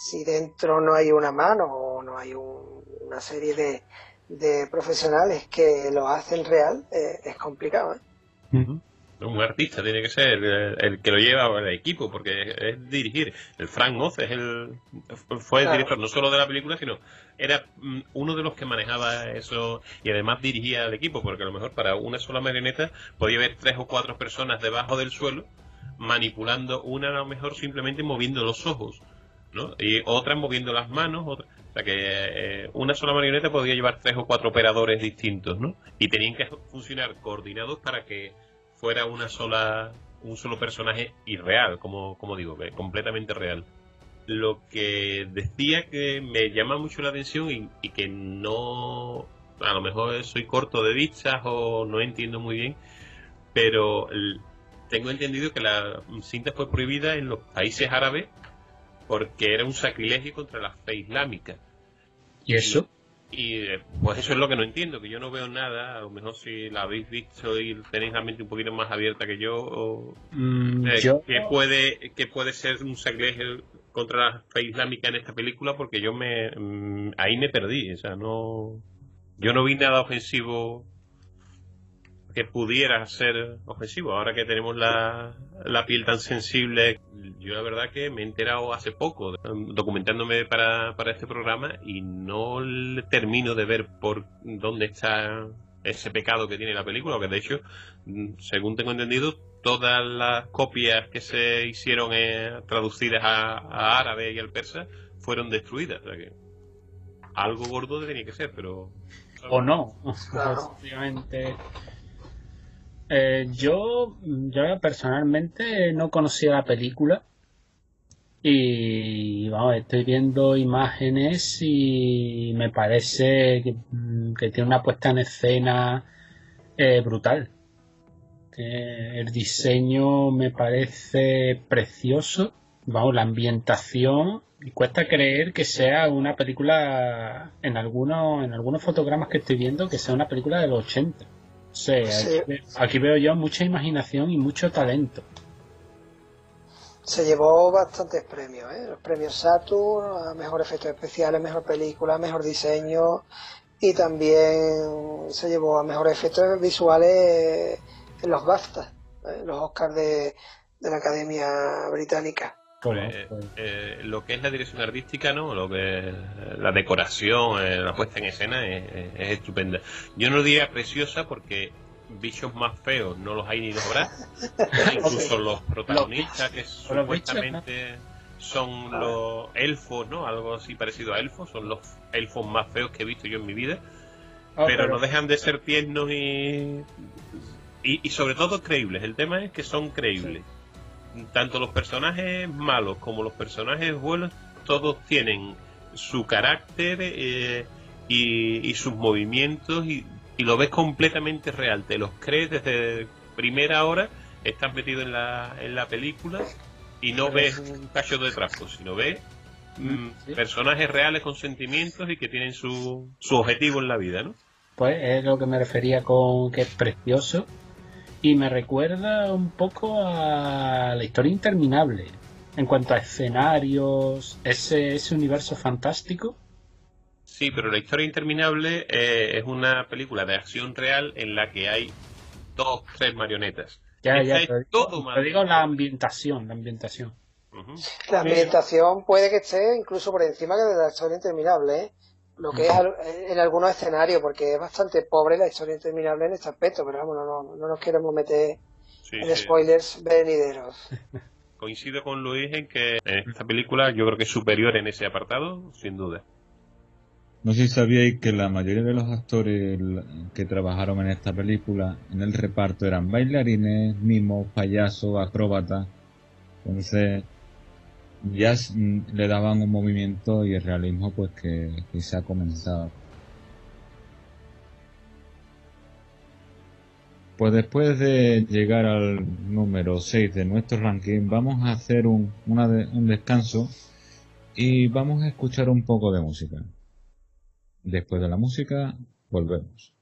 Speaker 4: si dentro no hay una mano o no hay una serie de, profesionales que lo hacen real, eh, es complicado. ¿eh?
Speaker 3: Un artista tiene que ser el, que lo lleva al equipo, porque es, dirigir. El Frank Oz es el, fue el director no solo de la película, sino era mm, uno de los que manejaba eso y además dirigía al equipo, porque a lo mejor para una sola marioneta podía haber tres o cuatro personas debajo del suelo manipulando, una a lo mejor simplemente moviendo los ojos y otras moviendo las manos, o sea que eh, una sola marioneta podía llevar tres o cuatro operadores distintos, ¿no? Y tenían que funcionar coordinados para que fuera una sola, un solo personaje irreal, como, como digo, completamente real. Lo que decía que me llama mucho la atención y, y que no, a lo mejor soy corto de vistas o no entiendo muy bien, pero tengo entendido que la cinta fue prohibida en los países árabes porque era un sacrilegio contra la fe islámica.
Speaker 2: ¿Y eso?
Speaker 3: Y, eh, pues eso es lo que no entiendo, que yo no veo nada, a lo mejor si la habéis visto y tenéis la mente un poquito más abierta que yo, mm, eh, ¿qué, puede, ¿qué puede ser un sacrilegio contra la fe islámica en esta película? Porque yo me mm, ahí me perdí, o sea, no yo no vi nada ofensivo que pudiera ser ofensivo. Ahora que tenemos la, la, piel tan sensible, yo la verdad que me he enterado hace poco, documentándome para, para este programa, y no termino de ver por dónde está ese pecado que tiene la película, que de hecho, según tengo entendido, todas las copias que se hicieron eh, traducidas a, árabe y al persa fueron destruidas. O sea que algo gordo tenía que ser, pero...
Speaker 2: O no.
Speaker 4: Claro.
Speaker 2: Eh, yo, yo personalmente no conocía la película y vamos, estoy viendo imágenes y me parece que, mm, tiene una puesta en escena eh, brutal. El diseño me parece precioso, vamos, la ambientación y cuesta creer que sea una película en algunos en algunos fotogramas que estoy viendo que sea una película de los 80. Sí,
Speaker 4: Sí.
Speaker 2: Aquí, ve- aquí veo yo mucha imaginación y mucho talento.
Speaker 4: Se llevó bastantes premios, ¿eh? Los premios Saturn, a mejor efectos especiales, mejor película, mejor diseño y también se llevó a mejor efectos visuales en los BAFTA, ¿eh? los Oscars de, de la Academia Británica.
Speaker 3: Eh, eh, lo que es la dirección artística, ¿no? Lo que la decoración, eh, la puesta en escena es, es- es estupenda. Yo no diría preciosa porque bichos más feos no los hay ni dos brazos. Incluso los protagonistas que
Speaker 2: los bichos,
Speaker 3: supuestamente son los elfos, ¿no? Algo así parecido a elfos, son los elfos más feos que he visto yo en mi vida.
Speaker 2: Oh,
Speaker 3: pero, no dejan de ser tiernos y, y y sobre todo creíbles. El tema es que son creíbles. Tanto los personajes malos como los personajes buenos, todos tienen su carácter eh, y, y sus movimientos y, y lo ves completamente real. Te los crees desde primera hora, estás metido en la, en la película y no ves un cacho de trapo, sino ves mm,
Speaker 2: Sí.
Speaker 3: personajes reales con sentimientos y que tienen su, su objetivo en la vida, ¿no?
Speaker 2: Pues es lo que me refería con que es precioso y me recuerda un poco a la historia interminable en cuanto a escenarios, ese, ese universo fantástico.
Speaker 3: Sí, pero la historia interminable eh, es una película de acción real en la que hay dos, tres marionetas.
Speaker 2: Ya,
Speaker 3: Esta
Speaker 2: ya,
Speaker 3: es
Speaker 2: pero digo,
Speaker 3: todo
Speaker 2: pero digo la ambientación, la ambientación.
Speaker 4: La ambientación puede que esté incluso por encima que de la historia interminable, ¿eh? Lo que es al- en algunos escenarios, porque es bastante pobre la historia interminable en este aspecto, pero vamos, no, no, no nos queremos meter
Speaker 3: Sí,
Speaker 4: en
Speaker 3: sí.
Speaker 4: spoilers venideros.
Speaker 3: Coincido con Luis en que en esta película yo creo que es superior en ese apartado, sin duda.
Speaker 1: No sé si sabíais que la mayoría de los actores que trabajaron en esta película en el reparto eran bailarines, mimos, payasos, acróbatas. Entonces ya mm, le daban un movimiento y el realismo pues que, ha comenzado. Pues después de llegar al número 6 de nuestro ranking, vamos a hacer un, un descanso y vamos a escuchar un poco de música. Después de la música, volvemos.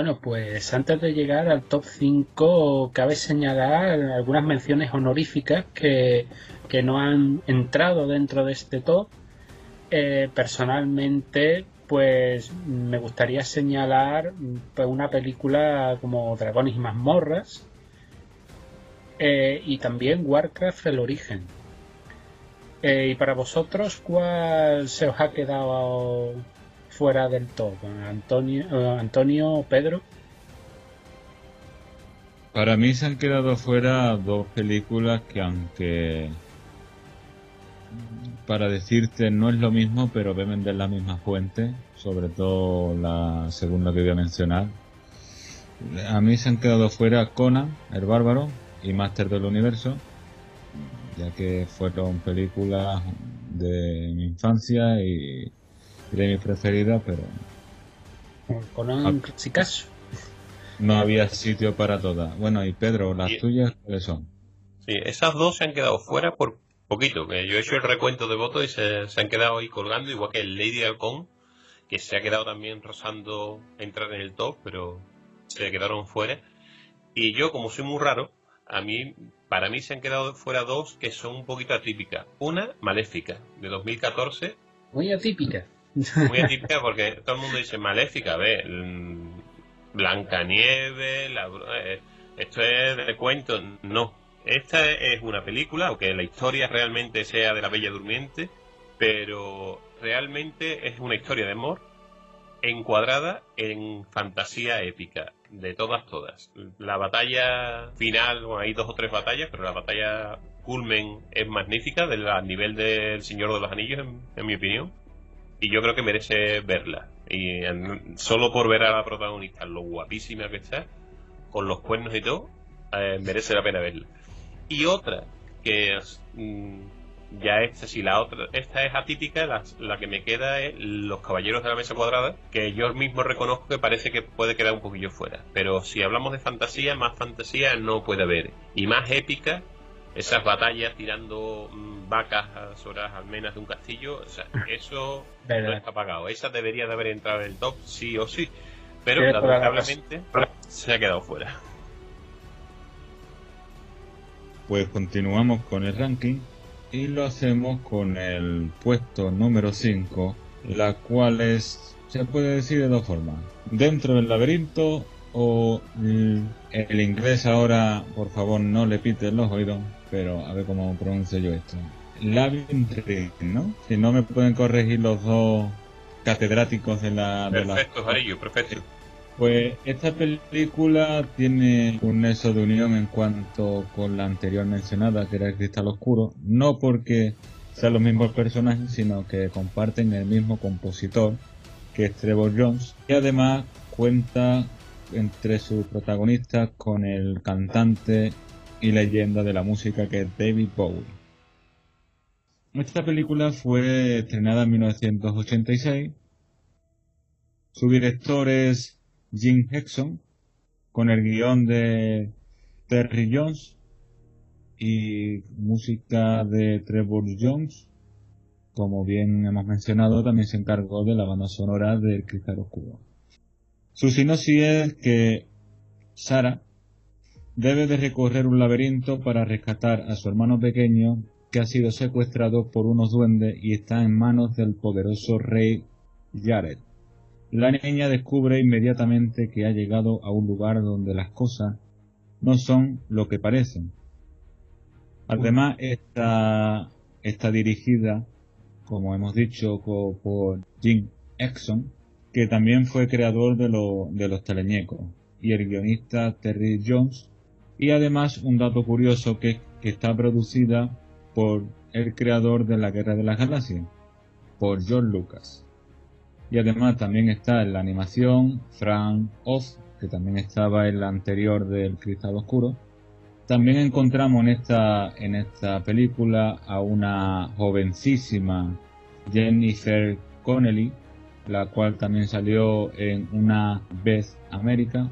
Speaker 2: Bueno, pues antes de llegar al top 5, cabe señalar algunas menciones honoríficas que, no han entrado dentro de este top. Eh, personalmente, pues me gustaría señalar pues, una película como Dragones y mazmorras eh, y también Warcraft El Origen. Eh, y para vosotros, ¿cuál se os ha quedado fuera del top? Antonio, eh, Antonio, Pedro.
Speaker 1: Para mí se han quedado fuera dos películas que aunque para decirte no es lo mismo, pero beben de la misma fuente, sobre todo la segunda que voy a mencionar. A mí se han quedado fuera Conan, el bárbaro, y Master del Universo, ya que fueron películas de mi infancia y de mi preferida, pero.
Speaker 2: Con un caso.
Speaker 1: No había sitio para todas. Bueno, y Pedro, las tuyas, ¿cuáles son?
Speaker 3: Sí, esas dos se han quedado fuera por poquito. Que yo he hecho el recuento de votos y se, han quedado ahí colgando, igual que el Lady Halcón, que se ha quedado también rozando entrar en el top, pero se quedaron fuera. Y yo, como soy muy raro, a mí, para mí se han quedado fuera dos que son un poquito atípicas. Una, Maléfica, de 2014.
Speaker 2: Muy atípica.
Speaker 3: Muy atípica porque todo el mundo dice maléfica, ve, Blancanieve, la, eh, esto es de cuento, no. Esta es una película, aunque la historia realmente sea de la Bella Durmiente, pero realmente es una historia de amor encuadrada en fantasía épica, de todas, todas. La batalla final, bueno, hay dos o tres batallas, pero la batalla culmen es magnífica, del, nivel del Señor de los Anillos, en mi opinión y yo creo que merece verla. Y solo por ver a la protagonista, lo guapísima que está, con los cuernos y todo, eh, merece la pena verla. Y otra, que mm, ya esta, si la otra, esta es atípica, la, que me queda es Los Caballeros de la Mesa Cuadrada, que yo mismo reconozco que parece que puede quedar un poquillo fuera. Pero si hablamos de fantasía, más fantasía no puede haber. Y más épica, esas batallas tirando mm, vacas sobre las almenas de un castillo, o sea, eso no está pagado. Esa debería de haber entrado en el top sí o sí, pero lamentablemente se ha quedado fuera.
Speaker 1: Pues continuamos con el ranking y lo hacemos con el puesto número 5, la cual es, se puede decir de dos formas. Dentro del laberinto o el inglés ahora, por favor, no le piten los oídos, pero a ver cómo pronuncio yo esto. Labyrinth, ¿no? Si no me pueden corregir los dos catedráticos de la...
Speaker 3: Perfecto, Jarillo, perfecto.
Speaker 1: Pues esta película tiene un nexo de unión en cuanto con la anterior mencionada, que era el Cristal Oscuro, no porque sean los mismos personajes, sino que comparten el mismo compositor, que es Trevor Jones, y además cuenta entre sus protagonistas con el cantante y leyenda de la música que es David Bowie. Esta película fue estrenada en 1986. Su director es Jim Hexon, con el guion de Terry Jones y música de Trevor Jones. Como bien hemos mencionado, también se encargó de la banda sonora del Cristal Oscuro. Su sinopsis es que Sara debe de recorrer un laberinto para rescatar a su hermano pequeño que ha sido secuestrado por unos duendes y está en manos del poderoso rey Jared. La niña descubre inmediatamente que ha llegado a un lugar donde las cosas no son lo que parecen. Además, está, está dirigida, como hemos dicho, por Jim Exxon, que también fue creador de, de los teleñecos, y el guionista Terry Jones, y además un dato curioso que, que está producida por el creador de la Guerra de las Galaxias, por George Lucas. Y además también está en la animación Frank Oz, que también estaba en la anterior del Cristal Oscuro. También encontramos en esta, en esta película a una jovencísima Jennifer Connelly, la cual también salió en una vez América.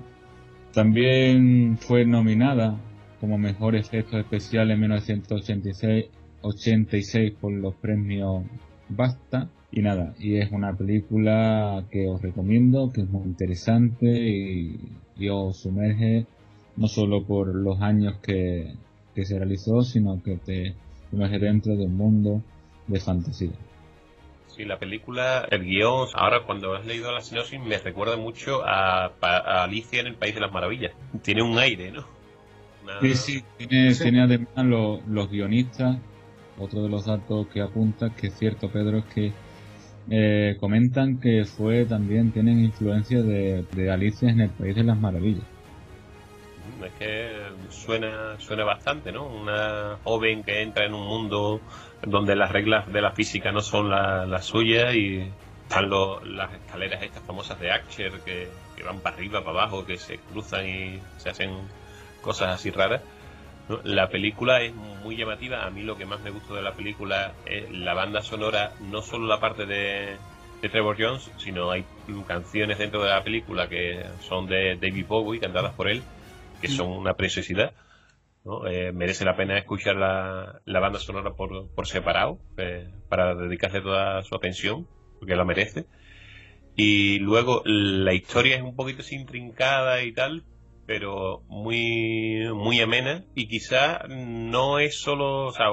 Speaker 1: También fue nominada como mejor efecto especial en 1986 86 por los premios BAFTA Y nada, y es una película que os recomiendo, que es muy interesante y, y os sumerge no solo por los años que, que se realizó, sino que te sumerge dentro de un mundo de fantasía.
Speaker 3: Sí, la película, el guion, ahora cuando has leído la sinopsis me recuerda mucho a, a Alicia en el País de las Maravillas. Tiene un aire, ¿no?
Speaker 1: Sí, sí, tiene, tiene además los, los guionistas, otro de los datos que apunta, que es cierto, Pedro, es que eh, comentan que fue también, tienen influencia de, de Alicia en el País de las Maravillas.
Speaker 3: Es que suena, suena bastante, ¿no? Una joven que entra en un mundo donde las reglas de la física no son las suyas y están las escaleras estas famosas de Archer que, que, van para arriba, para abajo, que se cruzan y se hacen cosas así raras. La película es muy llamativa. A mí lo que más me gustó de la película es la banda sonora, no solo la parte de, Trevor Jones, sino hay canciones dentro de la película que son de David Bowie, cantadas por él, que son una preciosidad. Eh, merece la pena escuchar la, banda sonora por, por separado eh, para dedicarle toda su atención, porque la merece. Y luego la historia es un poquito intrincada y tal, pero muy muy amena y quizá no es solo, o sea,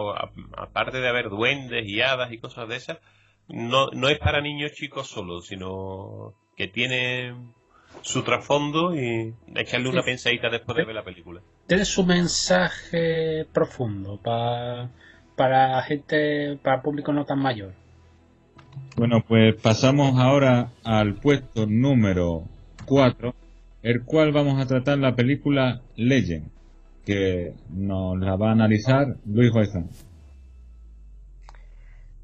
Speaker 3: aparte de haber duendes y hadas y cosas de esas, no, no es para niños chicos solo, sino que tiene su trasfondo y echarle una pensadita después de ver la película.
Speaker 2: Tiene su mensaje profundo para para gente, para público no tan mayor.
Speaker 1: Bueno, pues pasamos ahora al puesto número 4 el cual vamos a tratar la película Legend, que nos la va a analizar Luis Goizán.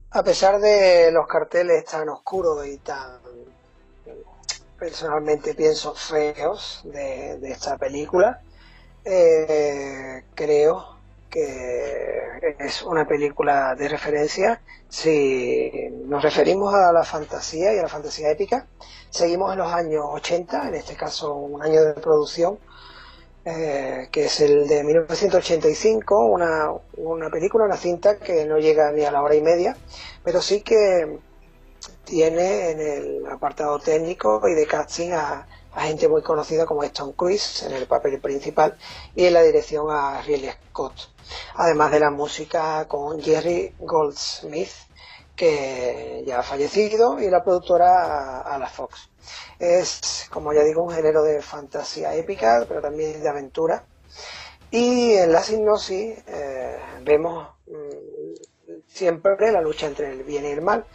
Speaker 4: A pesar de los carteles tan oscuros y tan personalmente pienso feos de, esta película, eh, creo que es una película de referencia. Si nos referimos a la fantasía y a la fantasía épica, seguimos en los años 80, en este caso un año de producción, eh, que es el de 1985, una, una película, una cinta que no llega ni a la hora y media, pero sí que tiene en el apartado técnico y de casting a a gente muy conocida como Stone Cruise en el papel principal y en la dirección a Ridley Scott. Además de la música con Jerry Goldsmith, que ya ha fallecido, y la productora a, la Fox. Es, como ya digo, un género de fantasía épica, pero también de aventura. Y en la sinopsis eh, vemos mm, siempre la lucha entre el bien y el mal.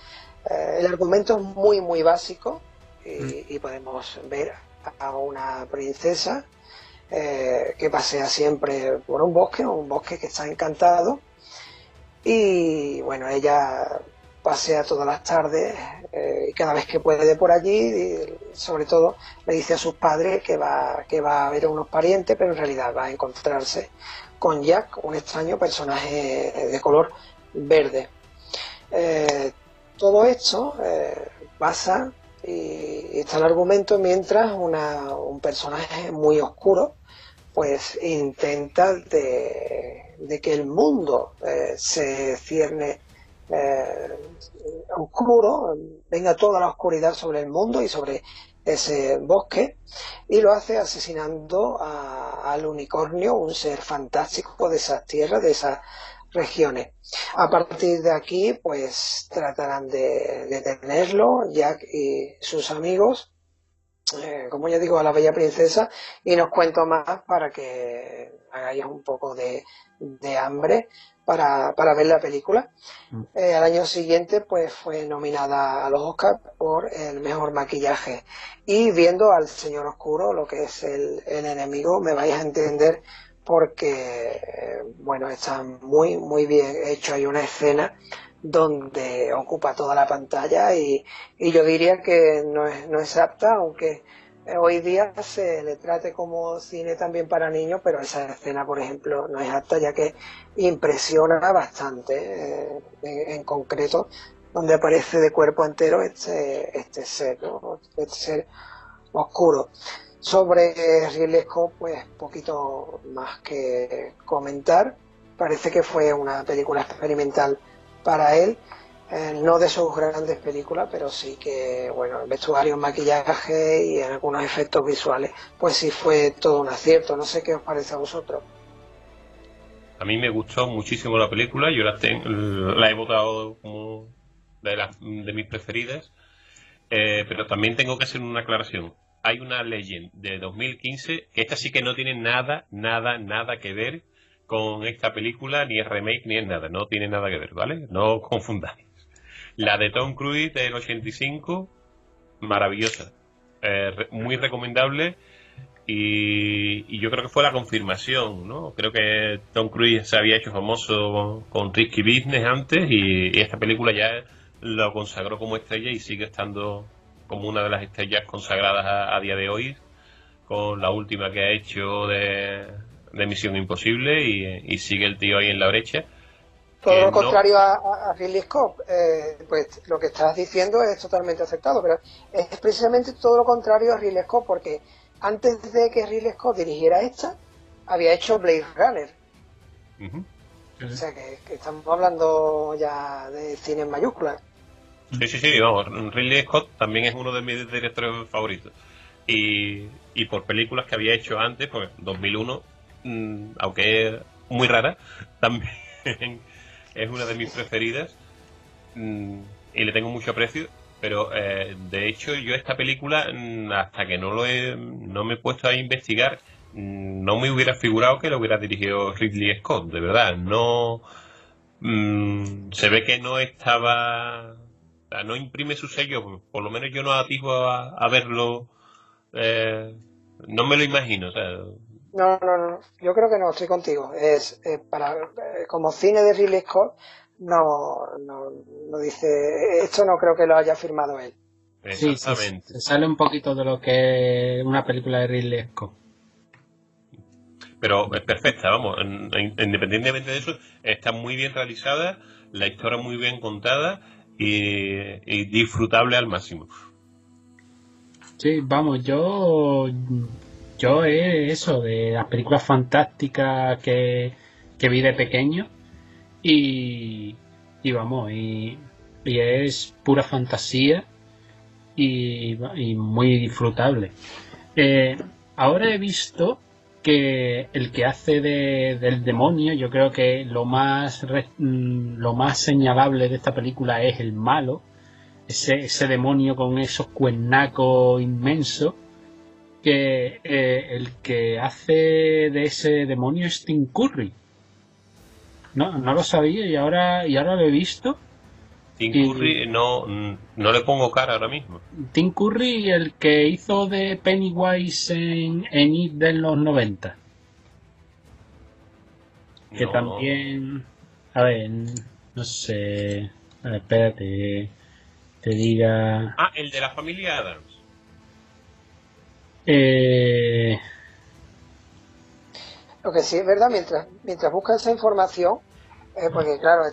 Speaker 4: Eh, el argumento es muy, muy básico y, y podemos ver a una princesa eh, que pasea siempre por un bosque, un bosque que está encantado. Y bueno, ella pasea todas las tardes eh, y cada vez que puede por allí, sobre todo le dice a sus padres que va, que va a ver a unos parientes, pero en realidad va a encontrarse con Jack, un extraño personaje de color verde. Eh, todo esto pasa y está el argumento mientras un personaje muy oscuro pues intenta de, que el mundo eh, se cierne eh, oscuro, venga toda la oscuridad sobre el mundo y sobre ese bosque y lo hace asesinando al unicornio, un ser fantástico de esas tierras, de esa regiones. A partir de aquí, pues tratarán de detenerlo, Jack y sus amigos, eh, como ya digo, a la bella princesa, y nos cuento más para que hagáis un poco de, hambre para, ver la película. Mm. Eh, al año siguiente, pues fue nominada a los Oscars por el mejor maquillaje. Y viendo al Señor Oscuro, lo que es el, el enemigo, me vais a entender porque, bueno, está muy, muy bien hecho. Hay una escena donde ocupa toda la pantalla y, yo diría que no es, no es apta, aunque hoy día se le trate como cine también para niños, pero esa escena, por ejemplo, no es apta ya que impresiona bastante, eh, en, concreto, donde aparece de cuerpo entero este, este ser, este ser oscuro. Sobre Ridley Scott, pues poquito más que comentar. Parece que fue una película experimental para él eh, no de sus grandes películas, pero sí que, bueno, vestuario, maquillaje y algunos efectos visuales, pues sí fue todo un acierto. No sé qué os parece a vosotros.
Speaker 3: A mí me gustó muchísimo la película, yo la, la he votado como de, las, de mis preferidas, eh, pero también tengo que hacer una aclaración. Hay una Legend de 2015 que esta sí que no tiene nada, nada, nada que ver con esta película, ni es remake, ni es nada, no tiene nada que ver, ¿vale? No confundáis. La de Tom Cruise del 85, maravillosa, eh, muy recomendable y, yo creo que fue la confirmación, ¿no? Creo que Tom Cruise se había hecho famoso con Risky Business antes y, esta película ya lo consagró como estrella y sigue estando como una de las estrellas consagradas a, día de hoy con la última que ha hecho de, Misión Imposible y, sigue el tío ahí en la brecha.
Speaker 4: Todo lo contrario a, a, Ridley Scott, eh, pues lo que estás diciendo es totalmente aceptado, pero es precisamente todo lo contrario a Ridley Scott porque antes de que Ridley Scott dirigiera esta, había hecho Blade Runner. O sea que, estamos hablando ya de cine en mayúsculas.
Speaker 3: Sí, sí, sí, vamos, Ridley Scott también es uno de mis directores favoritos. Y, y por películas que había hecho antes, pues 2001, mm, aunque es muy rara, también es una de mis preferidas. Mm, y le tengo mucho aprecio pero eh, de hecho yo esta película mm, hasta que no lo he, no me he puesto a investigar no me hubiera figurado que lo hubiera dirigido Ridley Scott de verdad no se ve que no estaba no imprime su sello por lo menos yo no atisbo a, verlo eh, no me lo imagino
Speaker 4: no, no, no, yo creo que no, estoy contigo. Es eh, para como cine de Ridley Scott, no, no, no dice, esto no creo que lo haya firmado él.
Speaker 2: Exactamente. se sale un poquito de lo que es una película de Ridley Scott.
Speaker 3: Pero es perfecta, vamos, independientemente de eso, está muy bien realizada, la historia muy bien contada y, disfrutable al máximo.
Speaker 2: Sí, vamos, yo yo es eso, de las películas fantásticas que, que vi de pequeño, y, vamos, y, es pura fantasía y, muy disfrutable. Eh, ahora he visto que el que hace de, del demonio, yo creo que lo más mm, lo más señalable de esta película es el malo, ese, ese demonio con esos cuernacos inmensos, que eh, el que hace de ese demonio es Tim Curry no, no lo sabía y ahora, y ahora lo he visto.
Speaker 3: Tim Curry no, no le pongo cara ahora mismo.
Speaker 2: Tim Curry, el que hizo de Pennywise en, en It de los 90. Que también. A ver, no sé. A ver, espérate. Te diga.
Speaker 3: Ah, el de la familia Adams.
Speaker 2: Eh.
Speaker 4: Lo que sí es verdad, mientras, mientras buscas esa información, eh, porque claro,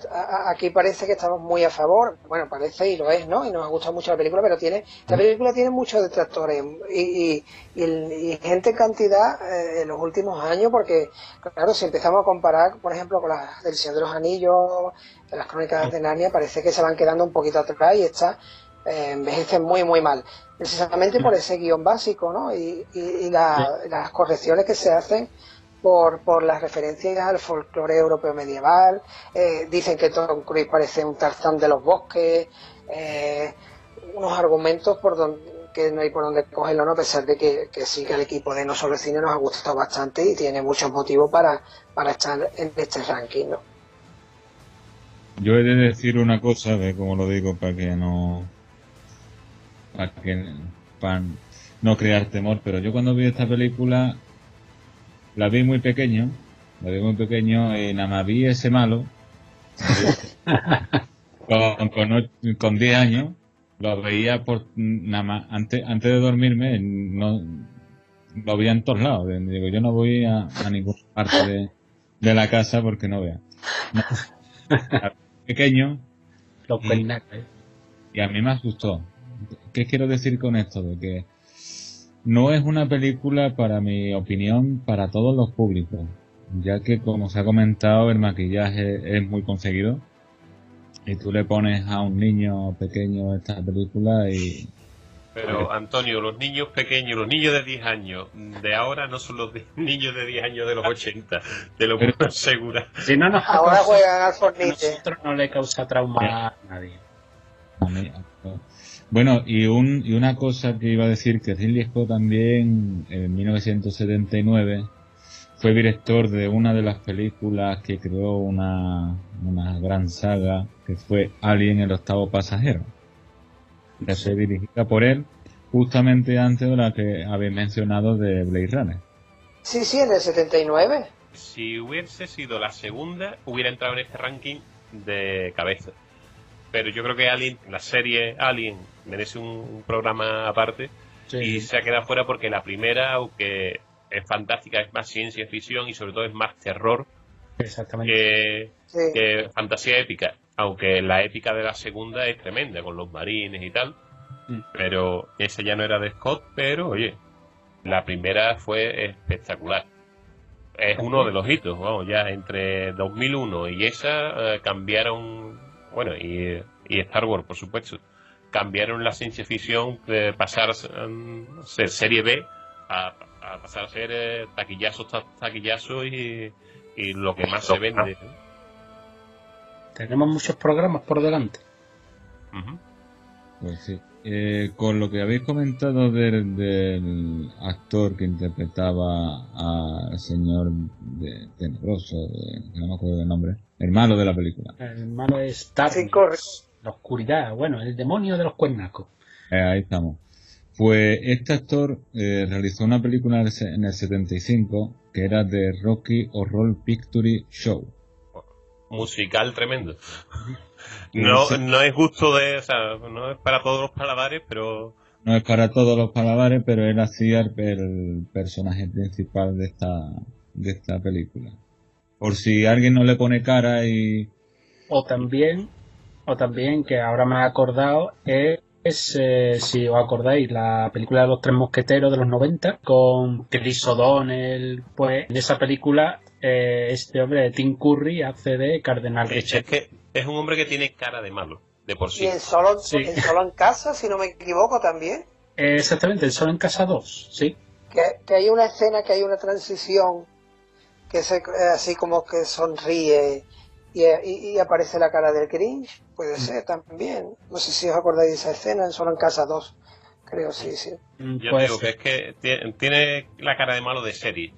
Speaker 4: aquí parece que estamos muy a favor, bueno, parece y lo es, ¿no? Y nos ha gustado mucho la película, pero tiene, la película tiene muchos detractores y, y, gente en cantidad eh, en los últimos años, porque claro, si empezamos a comparar, por ejemplo, con las del Señor de los Anillos, de las Crónicas de Narnia, parece que se van quedando un poquito atrás y está eh, envejecen muy, muy mal. Precisamente por ese guion básico, ¿no? Y, y, las correcciones que se hacen por, por las referencias al folclore europeo medieval. Eh, dicen que Tom Cruise parece un Tarzán de los bosques. Eh, unos argumentos por donde que no hay por dónde cogerlo, ¿no? a pesar de que, sí que el equipo de No Solo Cine nos ha gustado bastante y tiene muchos motivos para, para estar en este ranking. ¿no?
Speaker 1: Yo he de decir una cosa, de como lo digo, para que no para que no crear temor, pero yo cuando vi esta película la vi muy pequeño, la vi muy pequeño y nada más vi ese malo con, con, 10 años, lo veía por nada más, antes, antes de dormirme, no, lo veía en todos lados. Digo, yo no voy a, ninguna parte de, la casa porque no vea. pequeño. y, y a mí me asustó. ¿Qué quiero decir con esto? De que no es una película, para mi opinión, para todos los públicos, ya que, como se ha comentado, el maquillaje es muy conseguido. Y tú le pones a un niño pequeño esta película y...
Speaker 3: Pero Antonio, los niños pequeños, los niños de 10 años de ahora no son los niños de 10 años de los 80, te lo puedo asegurar.
Speaker 2: Si no nos
Speaker 4: Ahora juegan al
Speaker 2: a
Speaker 4: Fortnite.
Speaker 2: nosotros no le causa trauma a nadie.
Speaker 1: Bueno, y, un, y una cosa que iba a decir, que Ridley Scott también en 1979 fue director de una de las películas que creó una, una gran saga, que fue Alien el octavo pasajero. Que fue dirigida por él justamente antes de la que habéis mencionado de Blade Runner.
Speaker 4: Sí, sí, en el 79.
Speaker 3: Si hubiese sido la segunda, hubiera entrado en este ranking de cabeza. Pero yo creo que Alien, la serie Alien, merece un, un programa aparte y se ha quedado fuera porque la primera, aunque es fantástica, es más ciencia ficción y sobre todo es más terror
Speaker 2: Exactamente.
Speaker 3: que,
Speaker 4: Sí.
Speaker 3: que fantasía épica. Aunque la épica de la segunda es tremenda, con los marines y tal.
Speaker 2: Mm.
Speaker 3: Pero esa ya no era de Scott, pero oye, la primera fue espectacular. Es uno de los hitos, vamos, ya entre 2001 y esa eh, cambiaron, bueno, y, y Star Wars, por supuesto, cambiaron la ciencia ficción de pasar mm, a ser serie B a, a pasar a ser eh, taquillazos, ta- taquillazos y, y lo que más se vende.
Speaker 2: Tenemos muchos programas por delante.
Speaker 1: Pues sí. Eh, con lo que habéis comentado del, del actor que interpretaba al señor de Tenebroso, de- no me acuerdo del nombre, el malo de la película.
Speaker 2: El malo es
Speaker 4: correcto.
Speaker 2: la oscuridad, bueno, el demonio de los cuernacos.
Speaker 1: Eh, ahí estamos. Pues este actor eh, realizó una película en el se- en el 75 que era de Rocky Horror Picture Show.
Speaker 3: musical tremendo. No, no es gusto de, o sea, no es para todos los paladares, pero
Speaker 1: No es para todos los paladares, pero él hacía el, el personaje principal de esta, de esta película. Por si alguien no le pone cara y...
Speaker 2: O también, o también, que ahora me he acordado, es, eh, si os acordáis, la película de los tres mosqueteros de los 90 con Chris O'Donnell. Pues en esa película, eh, este hombre, Tim Curry, hace de Cardenal
Speaker 3: es,
Speaker 2: Richard.
Speaker 3: es que es un hombre que tiene cara de malo, de por sí.
Speaker 4: Y en solo,
Speaker 2: Sí.
Speaker 4: en solo en casa, si no me equivoco también.
Speaker 2: Eh, exactamente, el Solo en Casa 2, sí.
Speaker 4: Que, que hay una escena, que hay una transición, que se, así como que sonríe y, y- y aparece la cara del Grinch.
Speaker 2: Mm.
Speaker 4: Puede ser también. No sé si os acordáis de esa escena en Solo en Casa 2. Creo, sí, sí.
Speaker 2: Mm,
Speaker 3: Yo
Speaker 2: pues,
Speaker 3: digo que es que tie- tiene la cara de malo de serie.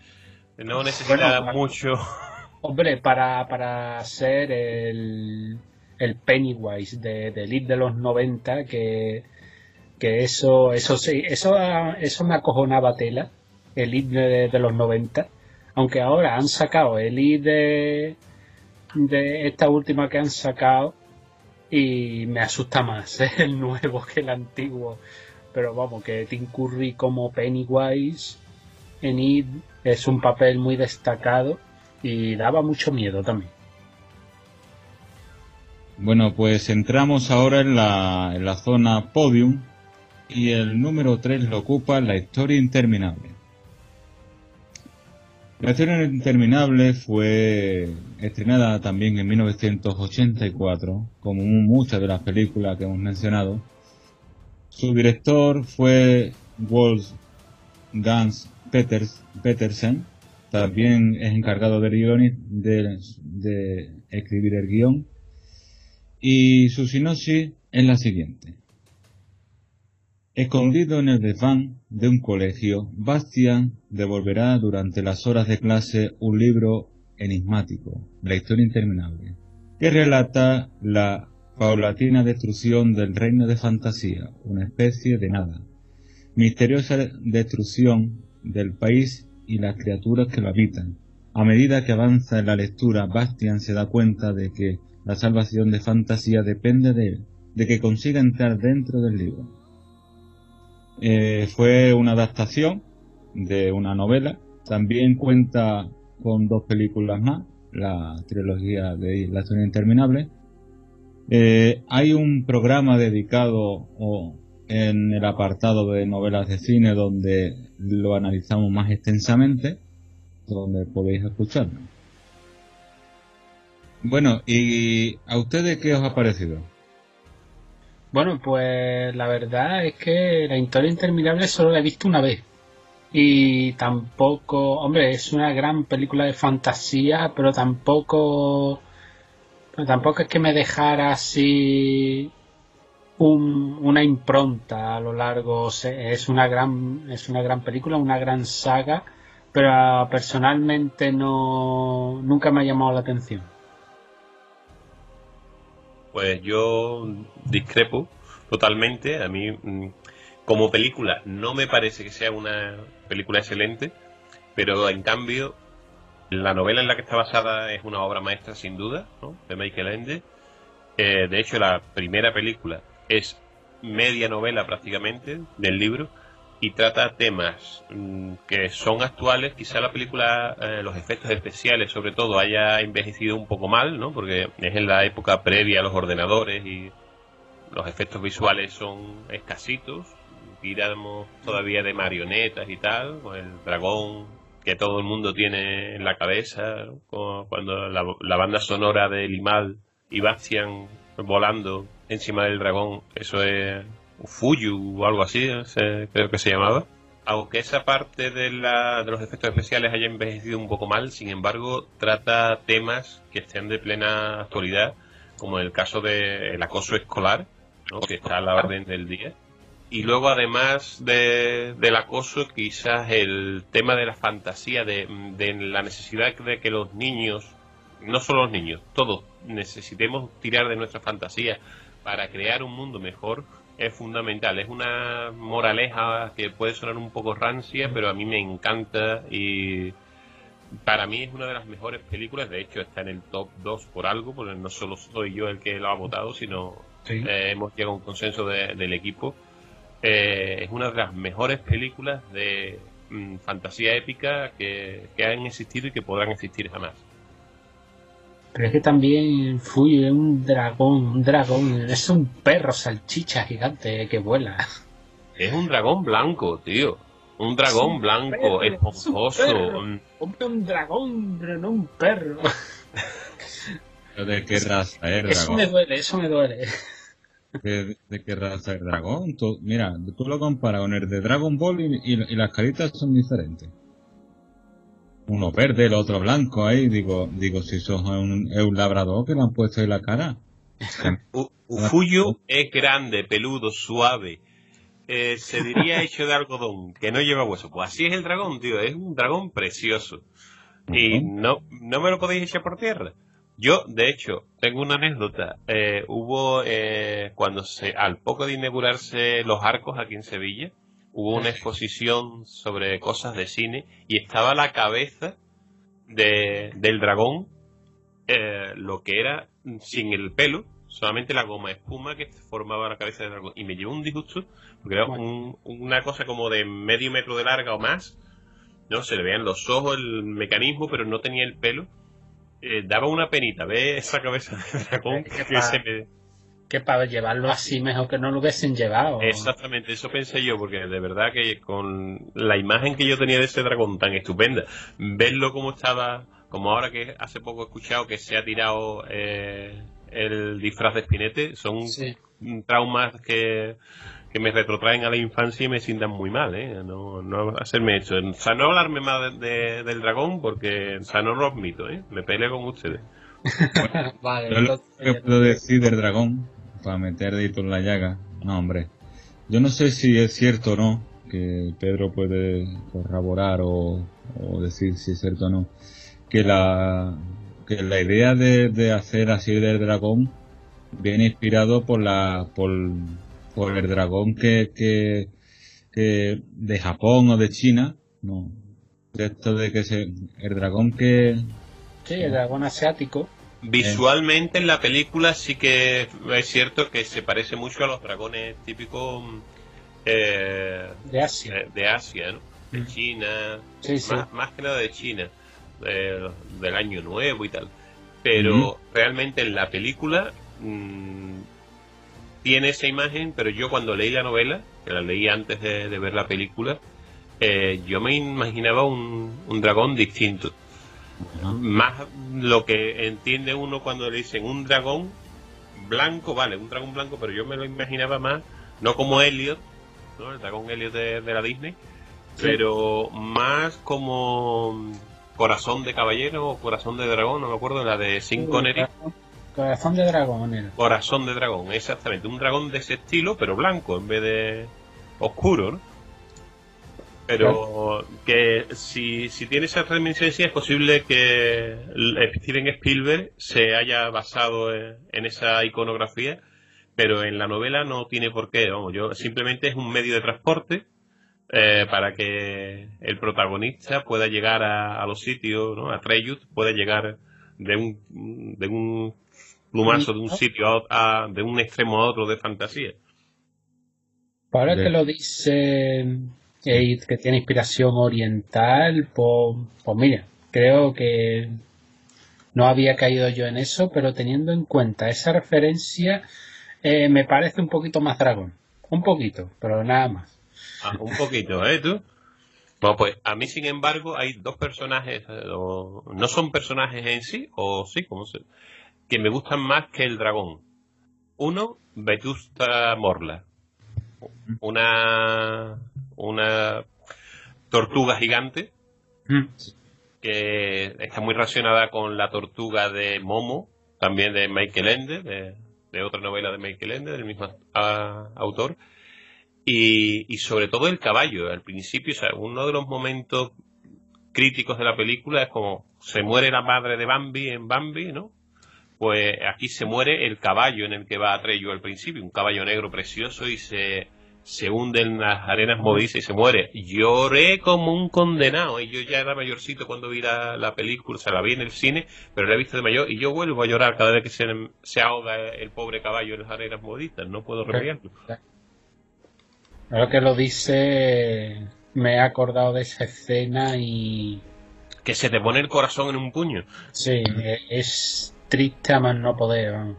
Speaker 3: No necesita
Speaker 2: Bueno,
Speaker 3: mucho.
Speaker 2: Hombre, para, para ser el, el Pennywise de, de Elite de los 90, que, que eso, eso sí, eso, eso me acojonaba tela, Elite de, de los 90, aunque ahora han sacado Elite de, de esta última que han sacado y me asusta más el nuevo que el antiguo. Pero vamos, que Tim Curry como Pennywise en It es un papel muy destacado y daba mucho miedo también.
Speaker 1: Bueno, pues entramos ahora en la, en la zona podium y el número 3 lo ocupa La historia interminable. La historia interminable fue estrenada también en 1984, como muchas de las películas que hemos mencionado. Su director fue Wolfgang Peters, Petersen, también es encargado del guion, de, de escribir el guion. Y su sinopsis es la siguiente. Escondido en el desván de un colegio, Bastian devolverá durante las horas de clase un libro enigmático, La historia interminable, que relata la paulatina destrucción del reino de fantasía, una especie de nada, misteriosa destrucción del país y las criaturas que lo habitan. A medida que avanza en la lectura, Bastian se da cuenta de que la salvación de fantasía depende de él, de que consiga entrar dentro del libro. Eh, fue una adaptación de una novela. También cuenta con dos películas más, la trilogía de La historia interminable. Eh, hay un programa dedicado o, en el apartado de novelas de cine donde lo analizamos más extensamente, donde podéis escucharlo. Bueno, ¿y a ustedes qué os ha parecido?
Speaker 2: Bueno, pues la verdad es que la historia interminable solo la he visto una vez. Y tampoco, hombre, es una gran película de fantasía, pero tampoco, tampoco es que me dejara así una impronta a lo largo. Es una gran, es una gran película, una gran saga, pero personalmente no, nunca me ha llamado la atención.
Speaker 3: Pues yo discrepo totalmente. A mí, mm, como película, no me parece que sea una película excelente, pero en cambio, la novela en la que está basada es una obra maestra sin duda, ¿no? de Michael Ende. Eh, de hecho, la primera película es media novela prácticamente del libro y trata temas mm, que son actuales. Quizá la película, eh, los efectos especiales sobre todo, haya envejecido un poco mal, ¿no? Porque es en la época previa a los ordenadores y los efectos visuales son escasitos. Tiramos todavía de marionetas y tal, con el dragón que todo el mundo tiene en la cabeza, cuando la, la, banda sonora de Limal y Bastian volando encima del dragón, eso es Fuyu o algo así, creo que se llamaba. Aunque esa parte de, la, de los efectos especiales haya envejecido un poco mal, sin embargo, trata temas que estén de plena actualidad, como el caso del acoso escolar, que está a la orden del día. Y luego, además de, del acoso, quizás el tema de la fantasía, de, de la necesidad de que los niños, no solo los niños, todos necesitemos tirar de nuestra fantasía para crear un mundo mejor es fundamental. Es una moraleja que puede sonar un poco rancia, pero a mí me encanta y para mí es una de las mejores películas. De hecho, está en el top 2 por algo, porque no solo soy yo el que lo ha votado, sino eh, hemos llegado a un consenso del equipo. Eh, es una de las mejores películas de mm, fantasía épica que, que han existido y que podrán existir jamás.
Speaker 2: Pero es que también Fuyu es un dragón, un dragón, es un perro salchicha gigante que vuela.
Speaker 3: Es un dragón blanco, tío. Un dragón blanco, esponjoso.
Speaker 2: Hombre, un dragón, pero no un perro.
Speaker 1: ¿De qué raza es
Speaker 2: dragón? Eso me duele, eso me duele.
Speaker 1: ¿De, qué raza es dragón? mira, tú lo comparas con el de Dragon Ball y las caritas son diferentes uno verde, el otro blanco ahí, digo, digo, si sos un, un labrador que le han puesto ahí la cara.
Speaker 3: Ufuyu es grande, peludo, suave. Eh, se diría hecho de algodón, que no lleva hueso. Pues así es el dragón, tío, es un dragón precioso. Y no, no me lo podéis echar por tierra. Yo, de hecho, tengo una anécdota. Eh, hubo, eh, cuando se, al poco de inaugurarse los arcos aquí en Sevilla, hubo una exposición sobre cosas de cine y estaba la cabeza de, del dragón, eh, lo que era sin el pelo, solamente la goma espuma que formaba la cabeza del dragón. Y me llevó un disgusto, porque era una cosa como de medio metro de larga o más. No se le veían los ojos, el mecanismo, pero no tenía el pelo. Eh, daba una penita, ve esa cabeza del dragón que se me
Speaker 2: que para llevarlo así mejor que no lo hubiesen llevado.
Speaker 3: Exactamente, eso pensé yo, porque de verdad que con la imagen que yo tenía de ese dragón tan estupenda, verlo como estaba, como ahora que hace poco he escuchado que se ha tirado eh, el disfraz de espinete, son traumas que, que me retrotraen a la infancia y me sientan muy mal, ¿eh? No, no hacerme hecho. O sea, no hablarme más del dragón porque, o sea, no lo admito, ¿eh? Me peleo con ustedes.
Speaker 1: vale, lo que puedo decir del dragón para meter dedito en la llaga. No, hombre. Yo no sé si es cierto o no, que Pedro puede corroborar o, decir si es cierto o no, que la, que la idea de, hacer así del dragón viene inspirado por la por, por el dragón que, que, que de Japón o de China, no, esto de que se, el dragón que
Speaker 2: Sí, el dragón asiático.
Speaker 3: Visualmente en la película sí que es cierto que se parece mucho a los dragones típicos
Speaker 2: eh, de Asia,
Speaker 3: eh, de, Asia ¿no? de mm. China, Más, que nada de China, del año nuevo y tal. Pero realmente en la película mm, tiene esa imagen, pero yo cuando leí la novela, que la leí antes de, ver la película, eh, yo me imaginaba un, un dragón distinto Más lo que entiende uno cuando le dicen un dragón blanco, vale, un dragón blanco, pero yo me lo imaginaba más, no como Elliot, ¿no? el dragón Elliot de, la Disney, pero más como Corazón de Caballero o Corazón de Dragón, no me acuerdo, la de Sin Connery.
Speaker 2: Corazón de Dragón.
Speaker 3: Corazón de Dragón, exactamente. Un dragón de ese estilo, pero blanco en vez de oscuro, ¿no? Pero que si, si tiene esa reminiscencia es posible que Steven Spielberg se haya basado en, esa iconografía, pero en la novela no tiene por qué. Vamos, yo simplemente es un medio de transporte eh, para que el protagonista pueda llegar a, los sitios, ¿no? a Treyut, pueda llegar de un, de un plumazo de un sitio a, de un extremo a otro de fantasía.
Speaker 2: Ahora que lo dice que tiene inspiración oriental, pues, pues mira, creo que no había caído yo en eso, pero teniendo en cuenta esa referencia, eh, me parece un poquito más dragón. Un poquito, pero nada más.
Speaker 3: Ah, un poquito, ¿eh? ¿Tú? Bueno, pues a mí, sin embargo, hay dos personajes, no son personajes en sí, o sí, como se, que me gustan más que el dragón. Uno, Vetusta Morla, una una tortuga gigante mm. que está muy relacionada con la tortuga de Momo, también de Michael Ende, de, otra novela de Michael Ende, del mismo autor. Y, sobre todo el caballo. Al principio, uno de los momentos críticos de la película es como se muere la madre de Bambi en Bambi, ¿no? Pues aquí se muere el caballo en el que va a Treyo al principio, un caballo negro precioso y se se hunde en las arenas movedizas y se muere. Lloré como un condenado. Y yo ya era mayorcito cuando vi la, película, o sea, la vi en el cine, pero la he visto de mayor. Y yo vuelvo a llorar cada vez que se, se ahoga el pobre caballo en las arenas movedizas. No puedo remediarlo.
Speaker 2: Ahora que lo dice, me he acordado de esa escena y.
Speaker 3: Que se te pone el corazón en un puño.
Speaker 2: Sí, es triste a más no poder.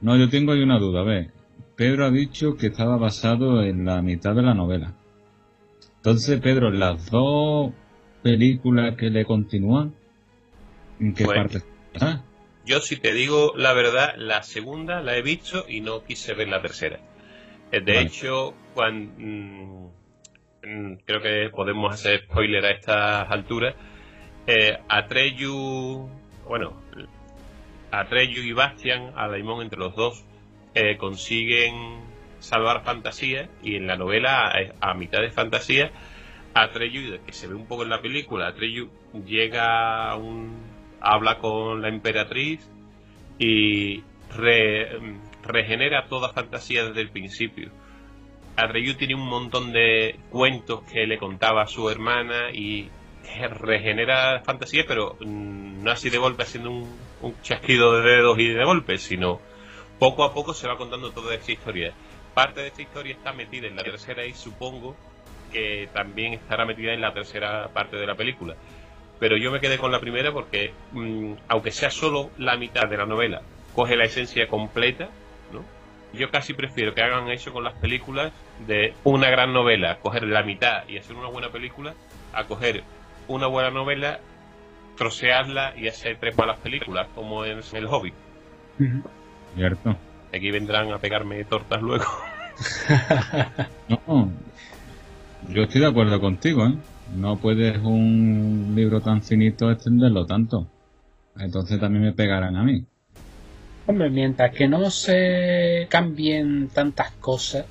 Speaker 1: No, yo tengo ahí una duda. A ver, Pedro ha dicho que estaba basado en la mitad de la novela. Entonces, Pedro, las dos películas que le continúan, ¿en qué parte
Speaker 3: Yo, si te digo la verdad, la segunda la he visto y no quise ver la tercera. Eh, de hecho, cuando, mm, mm, creo que podemos hacer spoiler a estas alturas. Eh, Atreyu, bueno, Atreyu y Bastian, a Daimon entre los dos, eh, consiguen salvar fantasía y en la novela, a, mitad de fantasía, Atreyu, que se ve un poco en la película, Atreyu llega a un, habla con la emperatriz y regenera toda fantasía desde el principio. Atreyu tiene un montón de cuentos que le contaba a su hermana y regenera fantasía, pero mm, no así de golpe haciendo un, chasquido de dedos y de golpe, sino poco a poco se va contando toda esta historia. Parte de esta historia está metida en la tercera y supongo que también estará metida en la tercera parte de la película. Pero yo me quedé con la primera porque, mm, aunque sea solo la mitad de la novela, coge la esencia completa, ¿no? Yo casi prefiero que hagan eso con las películas de una gran novela, coger la mitad y hacer una buena película, a coger una buena novela, trocearla y hacer tres malas películas, como en El Hobby.
Speaker 1: Cierto.
Speaker 3: Aquí vendrán a pegarme tortas luego.
Speaker 1: no, yo estoy de acuerdo contigo, ¿eh? No puedes un libro tan finito extenderlo tanto. Entonces también me pegarán a mí.
Speaker 2: Hombre, mientras que no se cambien tantas cosas,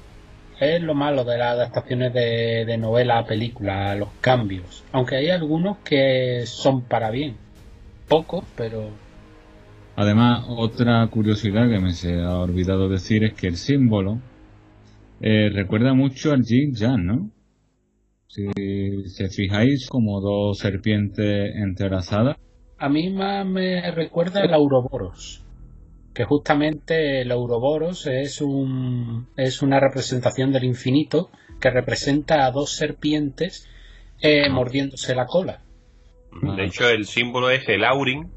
Speaker 2: es lo malo de las adaptaciones de, novela a película, los cambios. Aunque hay algunos que son para bien. Pocos, pero.
Speaker 1: Además, otra curiosidad que me se ha olvidado decir es que el símbolo eh, recuerda mucho al Jin Jan, ¿no? Si se fijáis, como dos serpientes entrelazadas.
Speaker 2: A mí más me recuerda el Auroboros que justamente el Ouroboros es, un, es una representación del infinito que representa a dos serpientes eh, mordiéndose la cola.
Speaker 3: De hecho, el símbolo es el Aurin,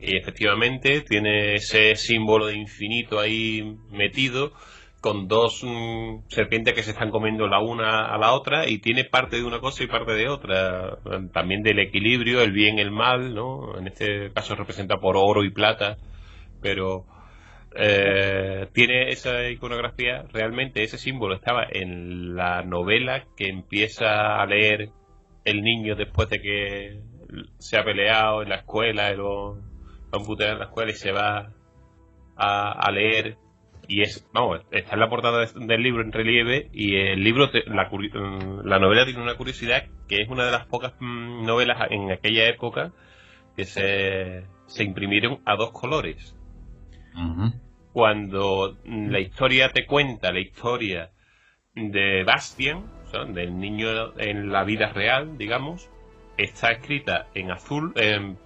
Speaker 3: y efectivamente tiene ese símbolo de infinito ahí metido, con dos mm, serpientes que se están comiendo la una a la otra y tiene parte de una cosa y parte de otra. También del equilibrio, el bien y el mal, ¿no? En este caso representa por oro y plata, pero eh, tiene esa iconografía, realmente ese símbolo estaba en la novela que empieza a leer el niño después de que se ha peleado en la escuela, lo, lo en la escuela y se va a, leer y es, vamos, está en la portada del libro en relieve y el libro, la, la, novela tiene una curiosidad que es una de las pocas mm, novelas en aquella época que se, se imprimieron a dos colores. Cuando la historia te cuenta la historia de Bastian, del niño en la vida real, digamos, está escrita en azul, en,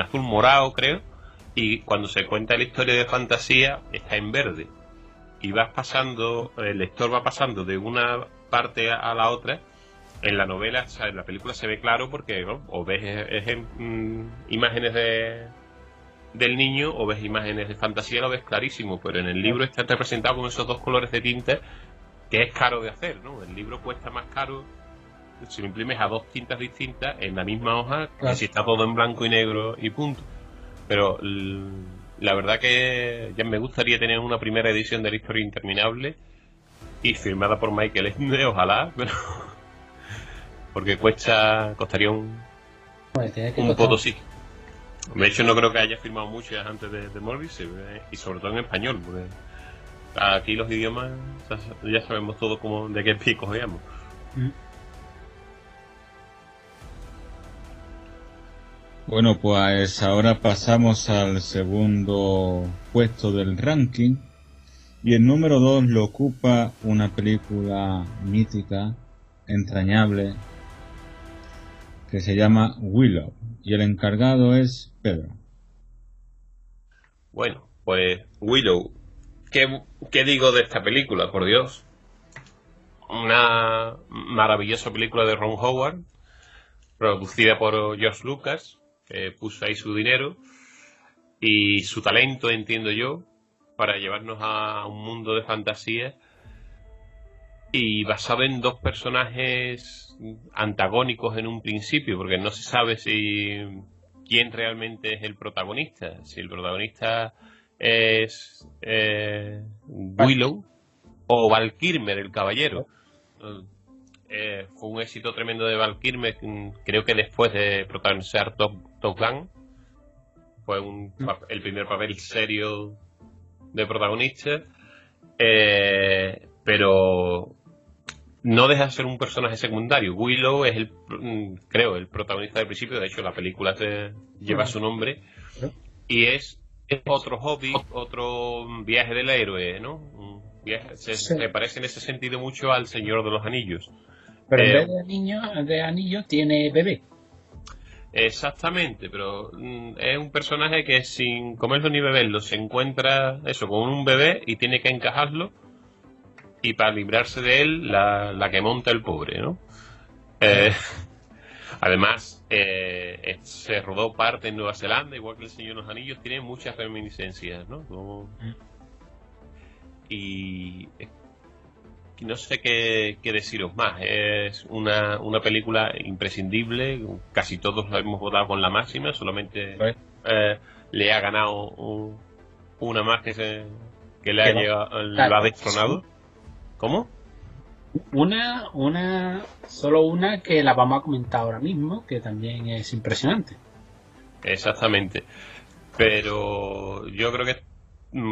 Speaker 3: azul morado creo, y cuando se cuenta la historia de fantasía está en verde. Y vas pasando, el lector va pasando de una parte a la otra. En la novela, en la película se ve claro porque o ves mm, imágenes de, del niño o ves imágenes de fantasía, lo ves clarísimo, pero en el libro está representado con esos dos colores de tinta que es caro de hacer, ¿no? El libro cuesta más caro si lo imprimes a dos tintas distintas en la misma hoja que si está todo en blanco y negro y punto. Pero la verdad que ya me gustaría tener una primera edición de la historia interminable y firmada por Michael Ende, ojalá, pero porque cuesta costaría un un potosí. De hecho no creo que haya firmado muchas antes de, de Morbius eh, y sobre todo en español, porque aquí los idiomas ya sabemos todo como de qué pico veamos. Mm.
Speaker 1: Bueno, pues ahora pasamos al segundo puesto del ranking. Y el número 2 lo ocupa una película mítica, entrañable, que se llama Willow. Y el encargado es Pedro.
Speaker 3: Bueno, pues Willow. ¿Qué, qué digo de esta película, por Dios? Una maravillosa película de Ron Howard, producida por George Lucas, puso ahí su dinero y su talento, entiendo yo, para llevarnos a un mundo de fantasía y basado en dos personajes antagónicos en un principio, porque no se sabe si quién realmente es el protagonista, si el protagonista es eh, Willow o Valkirmer, el caballero. Eh, fue un éxito tremendo de Val mm, creo que después de protagonizar Top, Top Gun, fue un, mm. el primer papel serio de protagonista, eh, pero no deja de ser un personaje secundario. Willow es el, mm, creo, el protagonista del principio, de hecho la película lleva su nombre, y es, otro hobby, otro viaje del héroe, ¿no? se, se, parece en ese sentido mucho al Señor de los Anillos.
Speaker 2: Pero en vez de niño, de anillo tiene bebé.
Speaker 3: Exactamente, pero mm, es un personaje que sin comerlo ni beberlo se encuentra eso con un bebé y tiene que encajarlo y para librarse de él la, que monta el pobre, ¿no? Eh, además, eh, se rodó parte en Nueva Zelanda, igual que el Señor de los Anillos, tiene muchas reminiscencias, ¿no? Mm. Y no sé qué, deciros más. Es una, una, película imprescindible. Casi todos la hemos votado con la máxima. Solamente eh, le ha ganado una más que, se, que le ha, llegado, la ha destronado. ¿Cómo?
Speaker 2: Una, una, solo una que la vamos a comentar ahora mismo, que también es impresionante.
Speaker 3: Exactamente. Pero yo creo que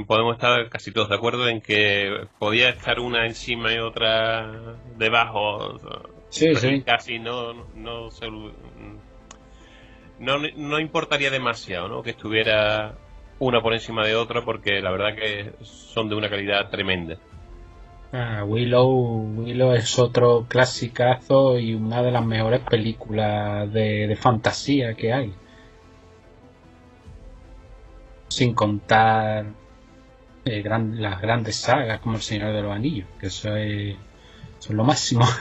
Speaker 3: podemos estar casi todos de acuerdo en que podía estar una encima y otra debajo.
Speaker 2: Sí, sí.
Speaker 3: Casi no, no, no, no importaría demasiado ¿no? que estuviera una por encima de otra porque la verdad que son de una calidad tremenda.
Speaker 2: Ah, Willow, Willow es otro clasicazo y una de las mejores películas de, de fantasía que hay. Sin contar eh, las grandes sagas como El Señor de los Anillos, que eso es, son lo máximo.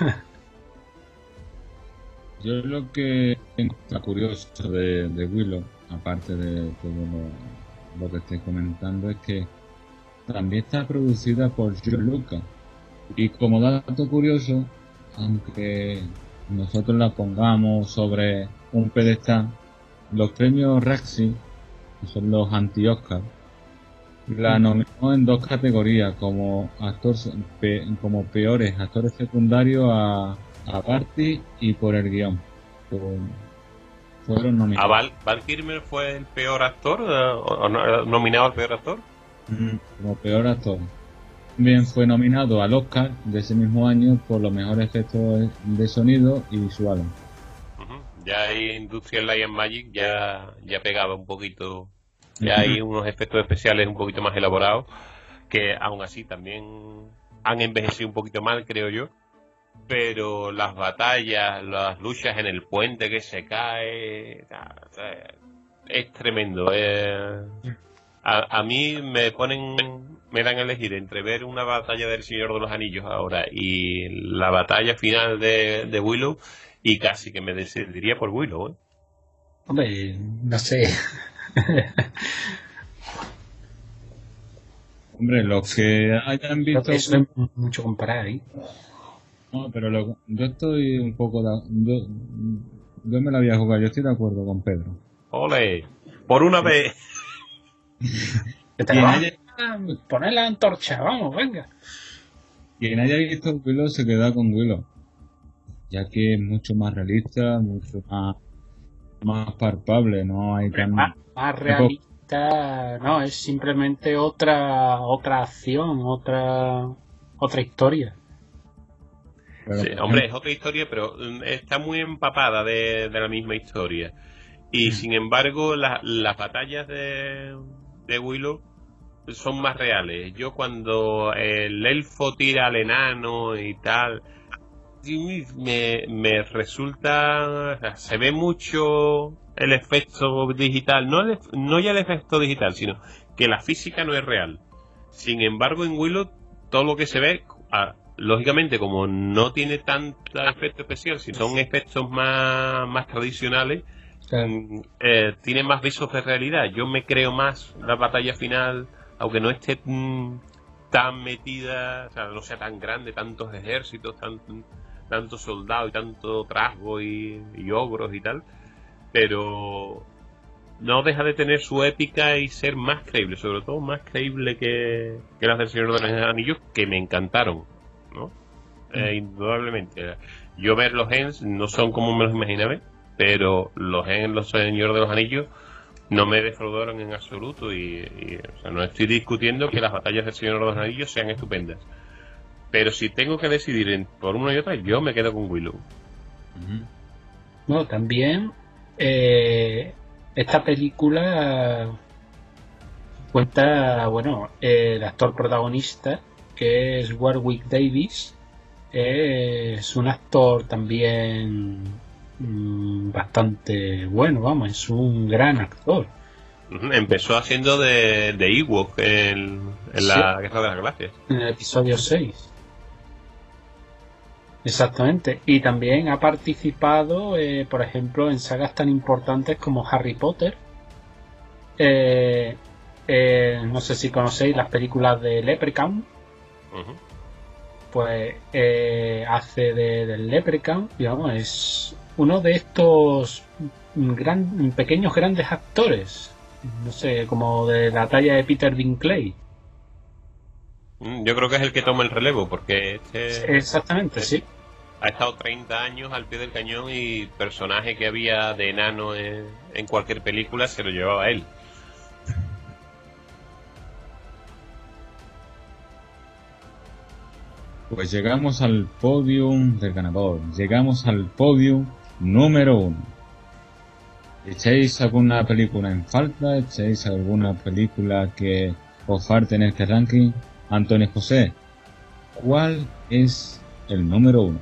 Speaker 1: Yo lo que está curioso de, Willow, aparte de todo lo, que estoy comentando, es que también está producida por George Lucas. Y como dato curioso, aunque nosotros la pongamos sobre un pedestal, los premios Raxi, que son los anti-Oscar, la nominó en dos categorías, como actor, como peores actores secundarios a, a Barty y por el guion.
Speaker 3: fueron nominados. ¿A Val, Kilmer fue el peor actor? Eh, ¿O, nominado al peor actor?
Speaker 1: como peor actor. También fue nominado al Oscar de ese mismo año por los mejores efectos de sonido y visuales.
Speaker 3: Ya hay Industrial Light and Magic, ya, ya pegado un poquito ya hay unos efectos especiales un poquito más elaborados que aún así también han envejecido un poquito mal, creo yo. Pero las batallas, las luchas en el puente que se cae, es tremendo. A, mí me ponen, me dan a elegir entre ver una batalla del Señor de los Anillos ahora y la batalla final de, de Willow y casi que me decidiría por Willow. ¿eh?
Speaker 2: Hombre, no sé.
Speaker 1: Hombre, los que hayan visto.
Speaker 2: Eso es mucho comparar ahí.
Speaker 1: No, pero yo estoy un poco. yo, me la voy a jugar, yo estoy de acuerdo con Pedro.
Speaker 3: ¡Ole! ¡Por una vez!
Speaker 2: Poner la antorcha, vamos, venga.
Speaker 1: Quien haya visto Willow se queda con Willow. Ya que es mucho más realista, mucho más, más palpable, no hay tan
Speaker 2: más realista, no, es simplemente otra otra acción, otra otra historia.
Speaker 3: hombre, es otra historia, pero mm, está muy empapada de, la misma historia. Y mm. sin embargo, las batallas de, de Willow son más reales. Yo cuando el elfo tira al enano y tal, me, me resulta, se ve mucho el efecto digital, no, no ya el efecto digital, sino que la física no es real. Sin embargo, en Willow todo lo que se ve, ah, lógicamente, como no tiene tanto efecto especial, sino efectos más, más tradicionales, mm, eh, tiene más visos de realidad. Yo me creo más la batalla final, aunque no esté mm, tan metida, o sea, no sea tan grande, tantos ejércitos, tantos soldados y tanto trasgo y, y ogros y tal pero no deja de tener su épica y ser más creíble, sobre todo más creíble que, las del Señor de los Anillos, que me encantaron, ¿no? Mm. Eh, indudablemente. Yo ver los Gens no son como me los imaginaba, pero los Gens, los Señor de los Anillos, no me defraudaron en absoluto y, no estoy discutiendo que las batallas del Señor de los Anillos sean estupendas. Pero si tengo que decidir por una y otra, yo me quedo con Willow.
Speaker 2: No, también eh, esta película cuenta, bueno, el actor protagonista, que es Warwick Davis, es un actor también mm, bastante bueno, vamos, es un gran actor.
Speaker 3: Empezó haciendo de, de Ewok en, la Guerra de las Galaxias.
Speaker 2: En el episodio 6. Exactamente. Y también ha participado, eh, por ejemplo, en sagas tan importantes como Harry Potter. Eh, eh, no sé si conocéis las películas de Leprechaun. Pues hace de, del Leprechaun, digamos, es uno de estos gran, pequeños grandes actores. No sé, como de la talla de Peter Dinklage.
Speaker 3: Mm, yo creo que es el que toma el relevo, porque este...
Speaker 2: Exactamente, sí
Speaker 3: ha estado 30 años al pie del cañón y personaje que había de enano en, cualquier película se lo llevaba él.
Speaker 1: Pues llegamos al podium del ganador. Llegamos al podium número uno. ¿Echáis alguna película en falta? ¿Echáis alguna película que os falte en este ranking? Antonio José, ¿cuál es el número uno?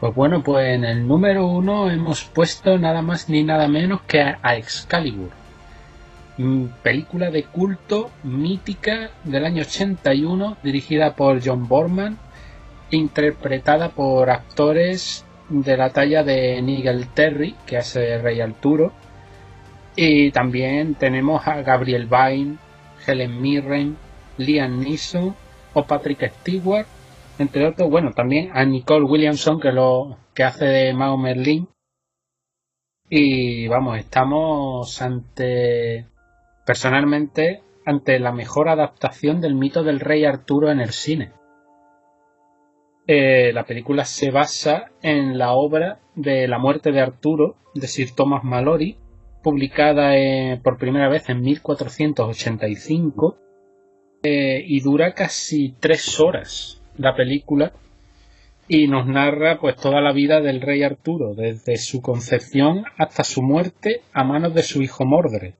Speaker 2: Pues bueno, pues en el número uno hemos puesto nada más ni nada menos que a Excalibur. Película de culto mítica del año 81, dirigida por John Borman, interpretada por actores de la talla de Nigel Terry, que hace Rey Arturo, y también tenemos a Gabriel Byrne, Helen Mirren, Liam Neeson o Patrick Stewart, entre otros, bueno, también a Nicole Williamson que lo que hace de Mao Merlin. Y vamos, estamos ante personalmente ante la mejor adaptación del mito del rey Arturo en el cine. Eh, la película se basa en la obra de La muerte de Arturo de Sir Thomas Malory, publicada eh, por primera vez en 1485 eh, y dura casi tres horas la película y nos narra pues toda la vida del rey Arturo, desde su concepción hasta su muerte a manos de su hijo Mordred.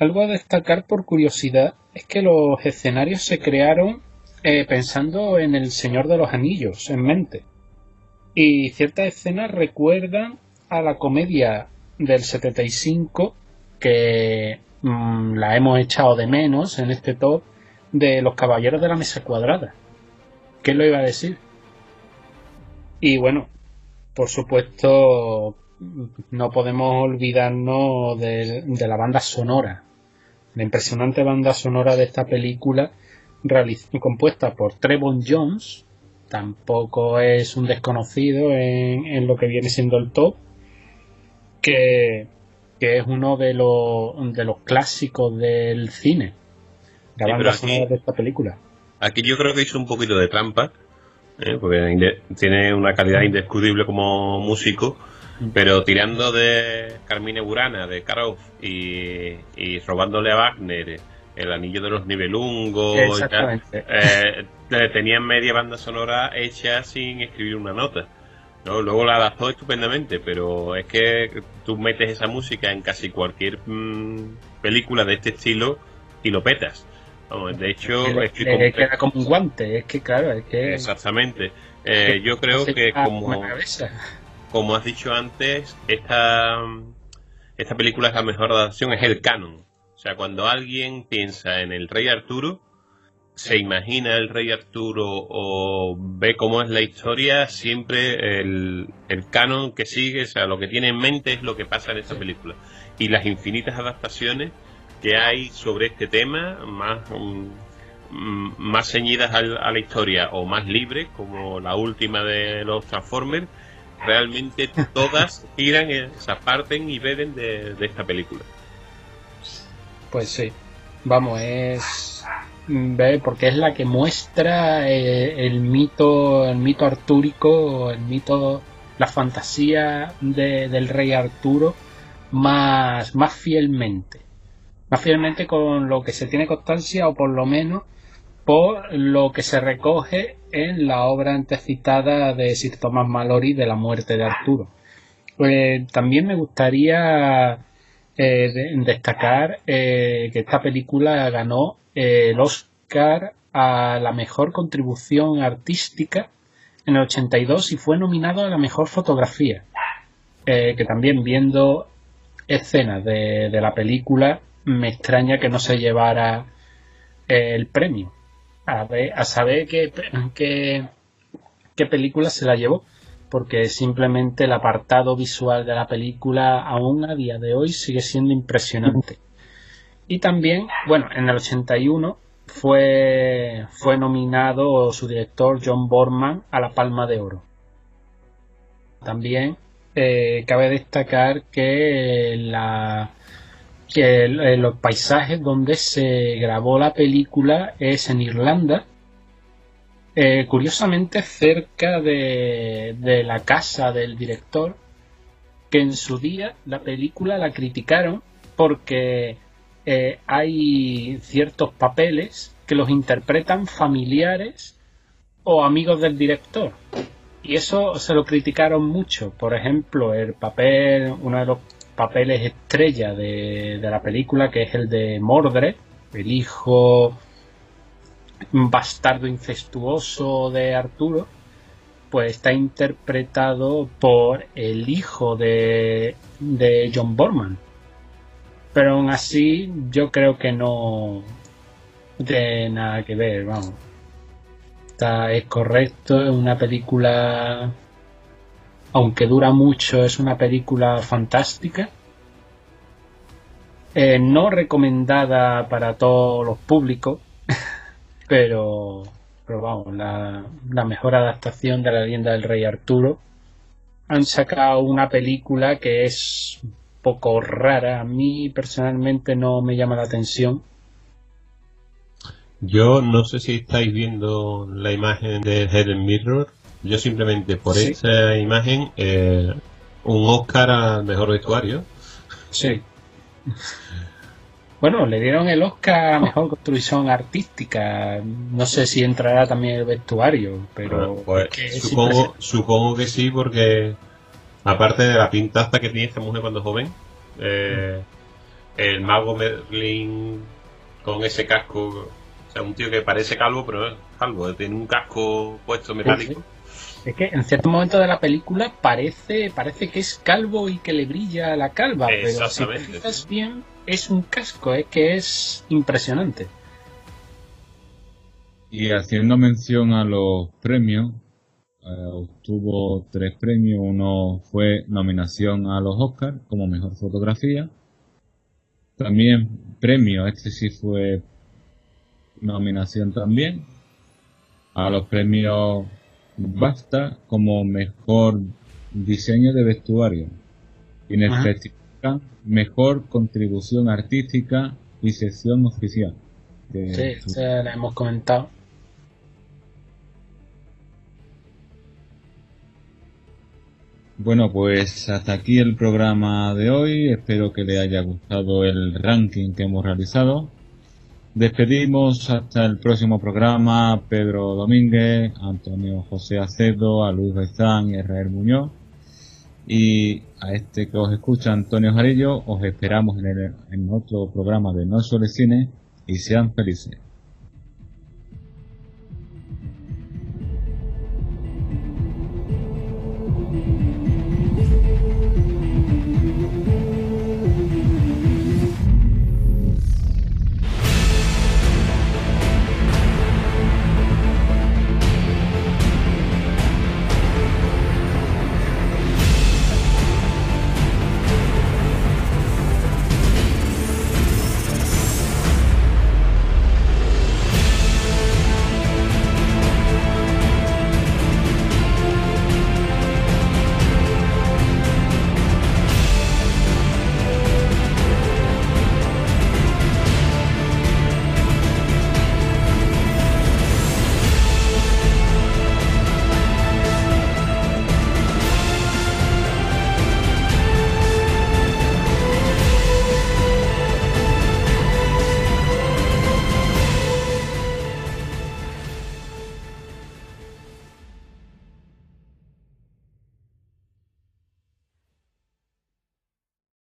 Speaker 2: Algo a destacar por curiosidad es que los escenarios se crearon eh, pensando en el Señor de los Anillos en mente. Y ciertas escenas recuerdan a la comedia del 75 que mm, la hemos echado de menos en este top de los Caballeros de la Mesa Cuadrada. ¿Qué lo iba a decir? Y bueno, por supuesto, no podemos olvidarnos de, de la banda sonora. La impresionante banda sonora de esta película compuesta por Trevon Jones, tampoco es un desconocido en, lo que viene siendo el top, que, es uno de los, de los clásicos del cine, la banda sonora de esta película.
Speaker 3: Aquí yo creo que hizo un poquito de trampa, ¿eh? porque tiene una calidad indiscutible como músico, mm. pero tirando de Carmine Burana, de Karov y, y robándole a Wagner el anillo de los nivelungos eh, tenían media banda sonora hecha sin escribir una nota. ¿no? Luego la adaptó estupendamente, pero es que tú metes esa música en casi cualquier mm, película de este estilo y lo petas. de hecho,
Speaker 2: es que queda como un guante, es que claro, es que...
Speaker 3: Exactamente. Eh, yo creo que como, como has dicho antes, esta, esta película es la mejor adaptación, es el canon o sea, cuando alguien piensa en el rey Arturo, se imagina el rey Arturo o ve cómo es la historia, siempre el, canon que sigue, o sea, lo que tiene en mente es lo que pasa en esta película. Y las infinitas adaptaciones que hay sobre este tema, más, mm, más ceñidas a, la historia o más libres, como la última de los Transformers, realmente todas giran, se aparten y beben de esta película.
Speaker 2: Pues sí, vamos, es porque es la que muestra eh, el mito, el mito artúrico, el mito, la fantasía del rey Arturo más, más fielmente, más fielmente con lo que se tiene constancia o por lo menos por lo que se recoge en la obra antecitada de Sir Thomas Malory de la muerte de Arturo. Pues también me gustaría eh, destacar eh, que esta película ganó eh, el Oscar a la mejor contribución artística en el 82 y fue nominado a la mejor fotografía. que también viendo escenas de, la película me extraña que no se llevara el premio. A, ver, a saber qué, qué película se la llevó porque simplemente el apartado visual de la película aún a día de hoy sigue siendo impresionante. Y también, bueno, en el 81 fue, fue nominado su director John Borman a la Palma de Oro. También eh, cabe destacar que, la, que los paisajes donde se grabó la película es en Irlanda eh, curiosamente cerca de, la casa del director, que en su día la película la criticaron porque eh, hay ciertos papeles que los interpretan familiares o amigos del director. Y eso se lo criticaron mucho. Por ejemplo, el papel, uno de los papeles estrella de, de la película, que es el de Mordred, el hijo bastardo incestuoso de Arturo, pues está interpretado por el hijo de, de John Borman. Pero aún así, yo creo que no tiene nada que ver, vamos. Está, es correcto, es una película, aunque dura mucho, es una película fantástica. Eh, no recomendada para todos los públicos, pero, pero vamos, la, la mejor adaptación de la leyenda del rey Arturo. Han sacado una película que es un poco rara. A mí personalmente no me llama la atención.
Speaker 3: Yo no sé si estáis viendo la imagen de Helen Mirror. Yo simplemente por
Speaker 2: Sí.
Speaker 3: esa imagen, eh, un Oscar al mejor vestuario.
Speaker 2: Sí. Bueno, le dieron el Oscar a mejor construcción artística. No sé si entrará también el vestuario, pero
Speaker 3: Bueno, pues
Speaker 2: es que es
Speaker 3: supongo, que sí, porque aparte de la pintaza que tiene esta mujer cuando es joven, eh, el mago Merlin con ese casco, o sea, un tío que parece calvo, pero no es calvo, tiene un casco puesto metálico.
Speaker 2: Es que en cierto momento de la película parece, parece que es calvo y que le brilla la calva, pero si te fijas bien, es un casco, es que es impresionante.
Speaker 1: Y haciendo mención a los premios, eh, obtuvo tres premios. Uno fue nominación a los Oscars como mejor fotografía. También premio, este sí fue nominación también. A los premios BAFTA como mejor diseño de vestuario. Y en el
Speaker 2: Ajá.
Speaker 1: festival, mejor contribución artística y sección oficial. de
Speaker 2: Sí,
Speaker 1: su-
Speaker 2: ya la hemos comentado.
Speaker 1: Bueno, pues hasta aquí el programa de hoy. Espero que le haya gustado el ranking que hemos realizado. Despedimos hasta el próximo programa Pedro Domínguez, Antonio José Acedo, a Luis Gaizán y Israel Muñoz. Y a este que os escucha, Antonio Jarillo, os esperamos en, el, en otro programa de No Solo Cine y sean felices.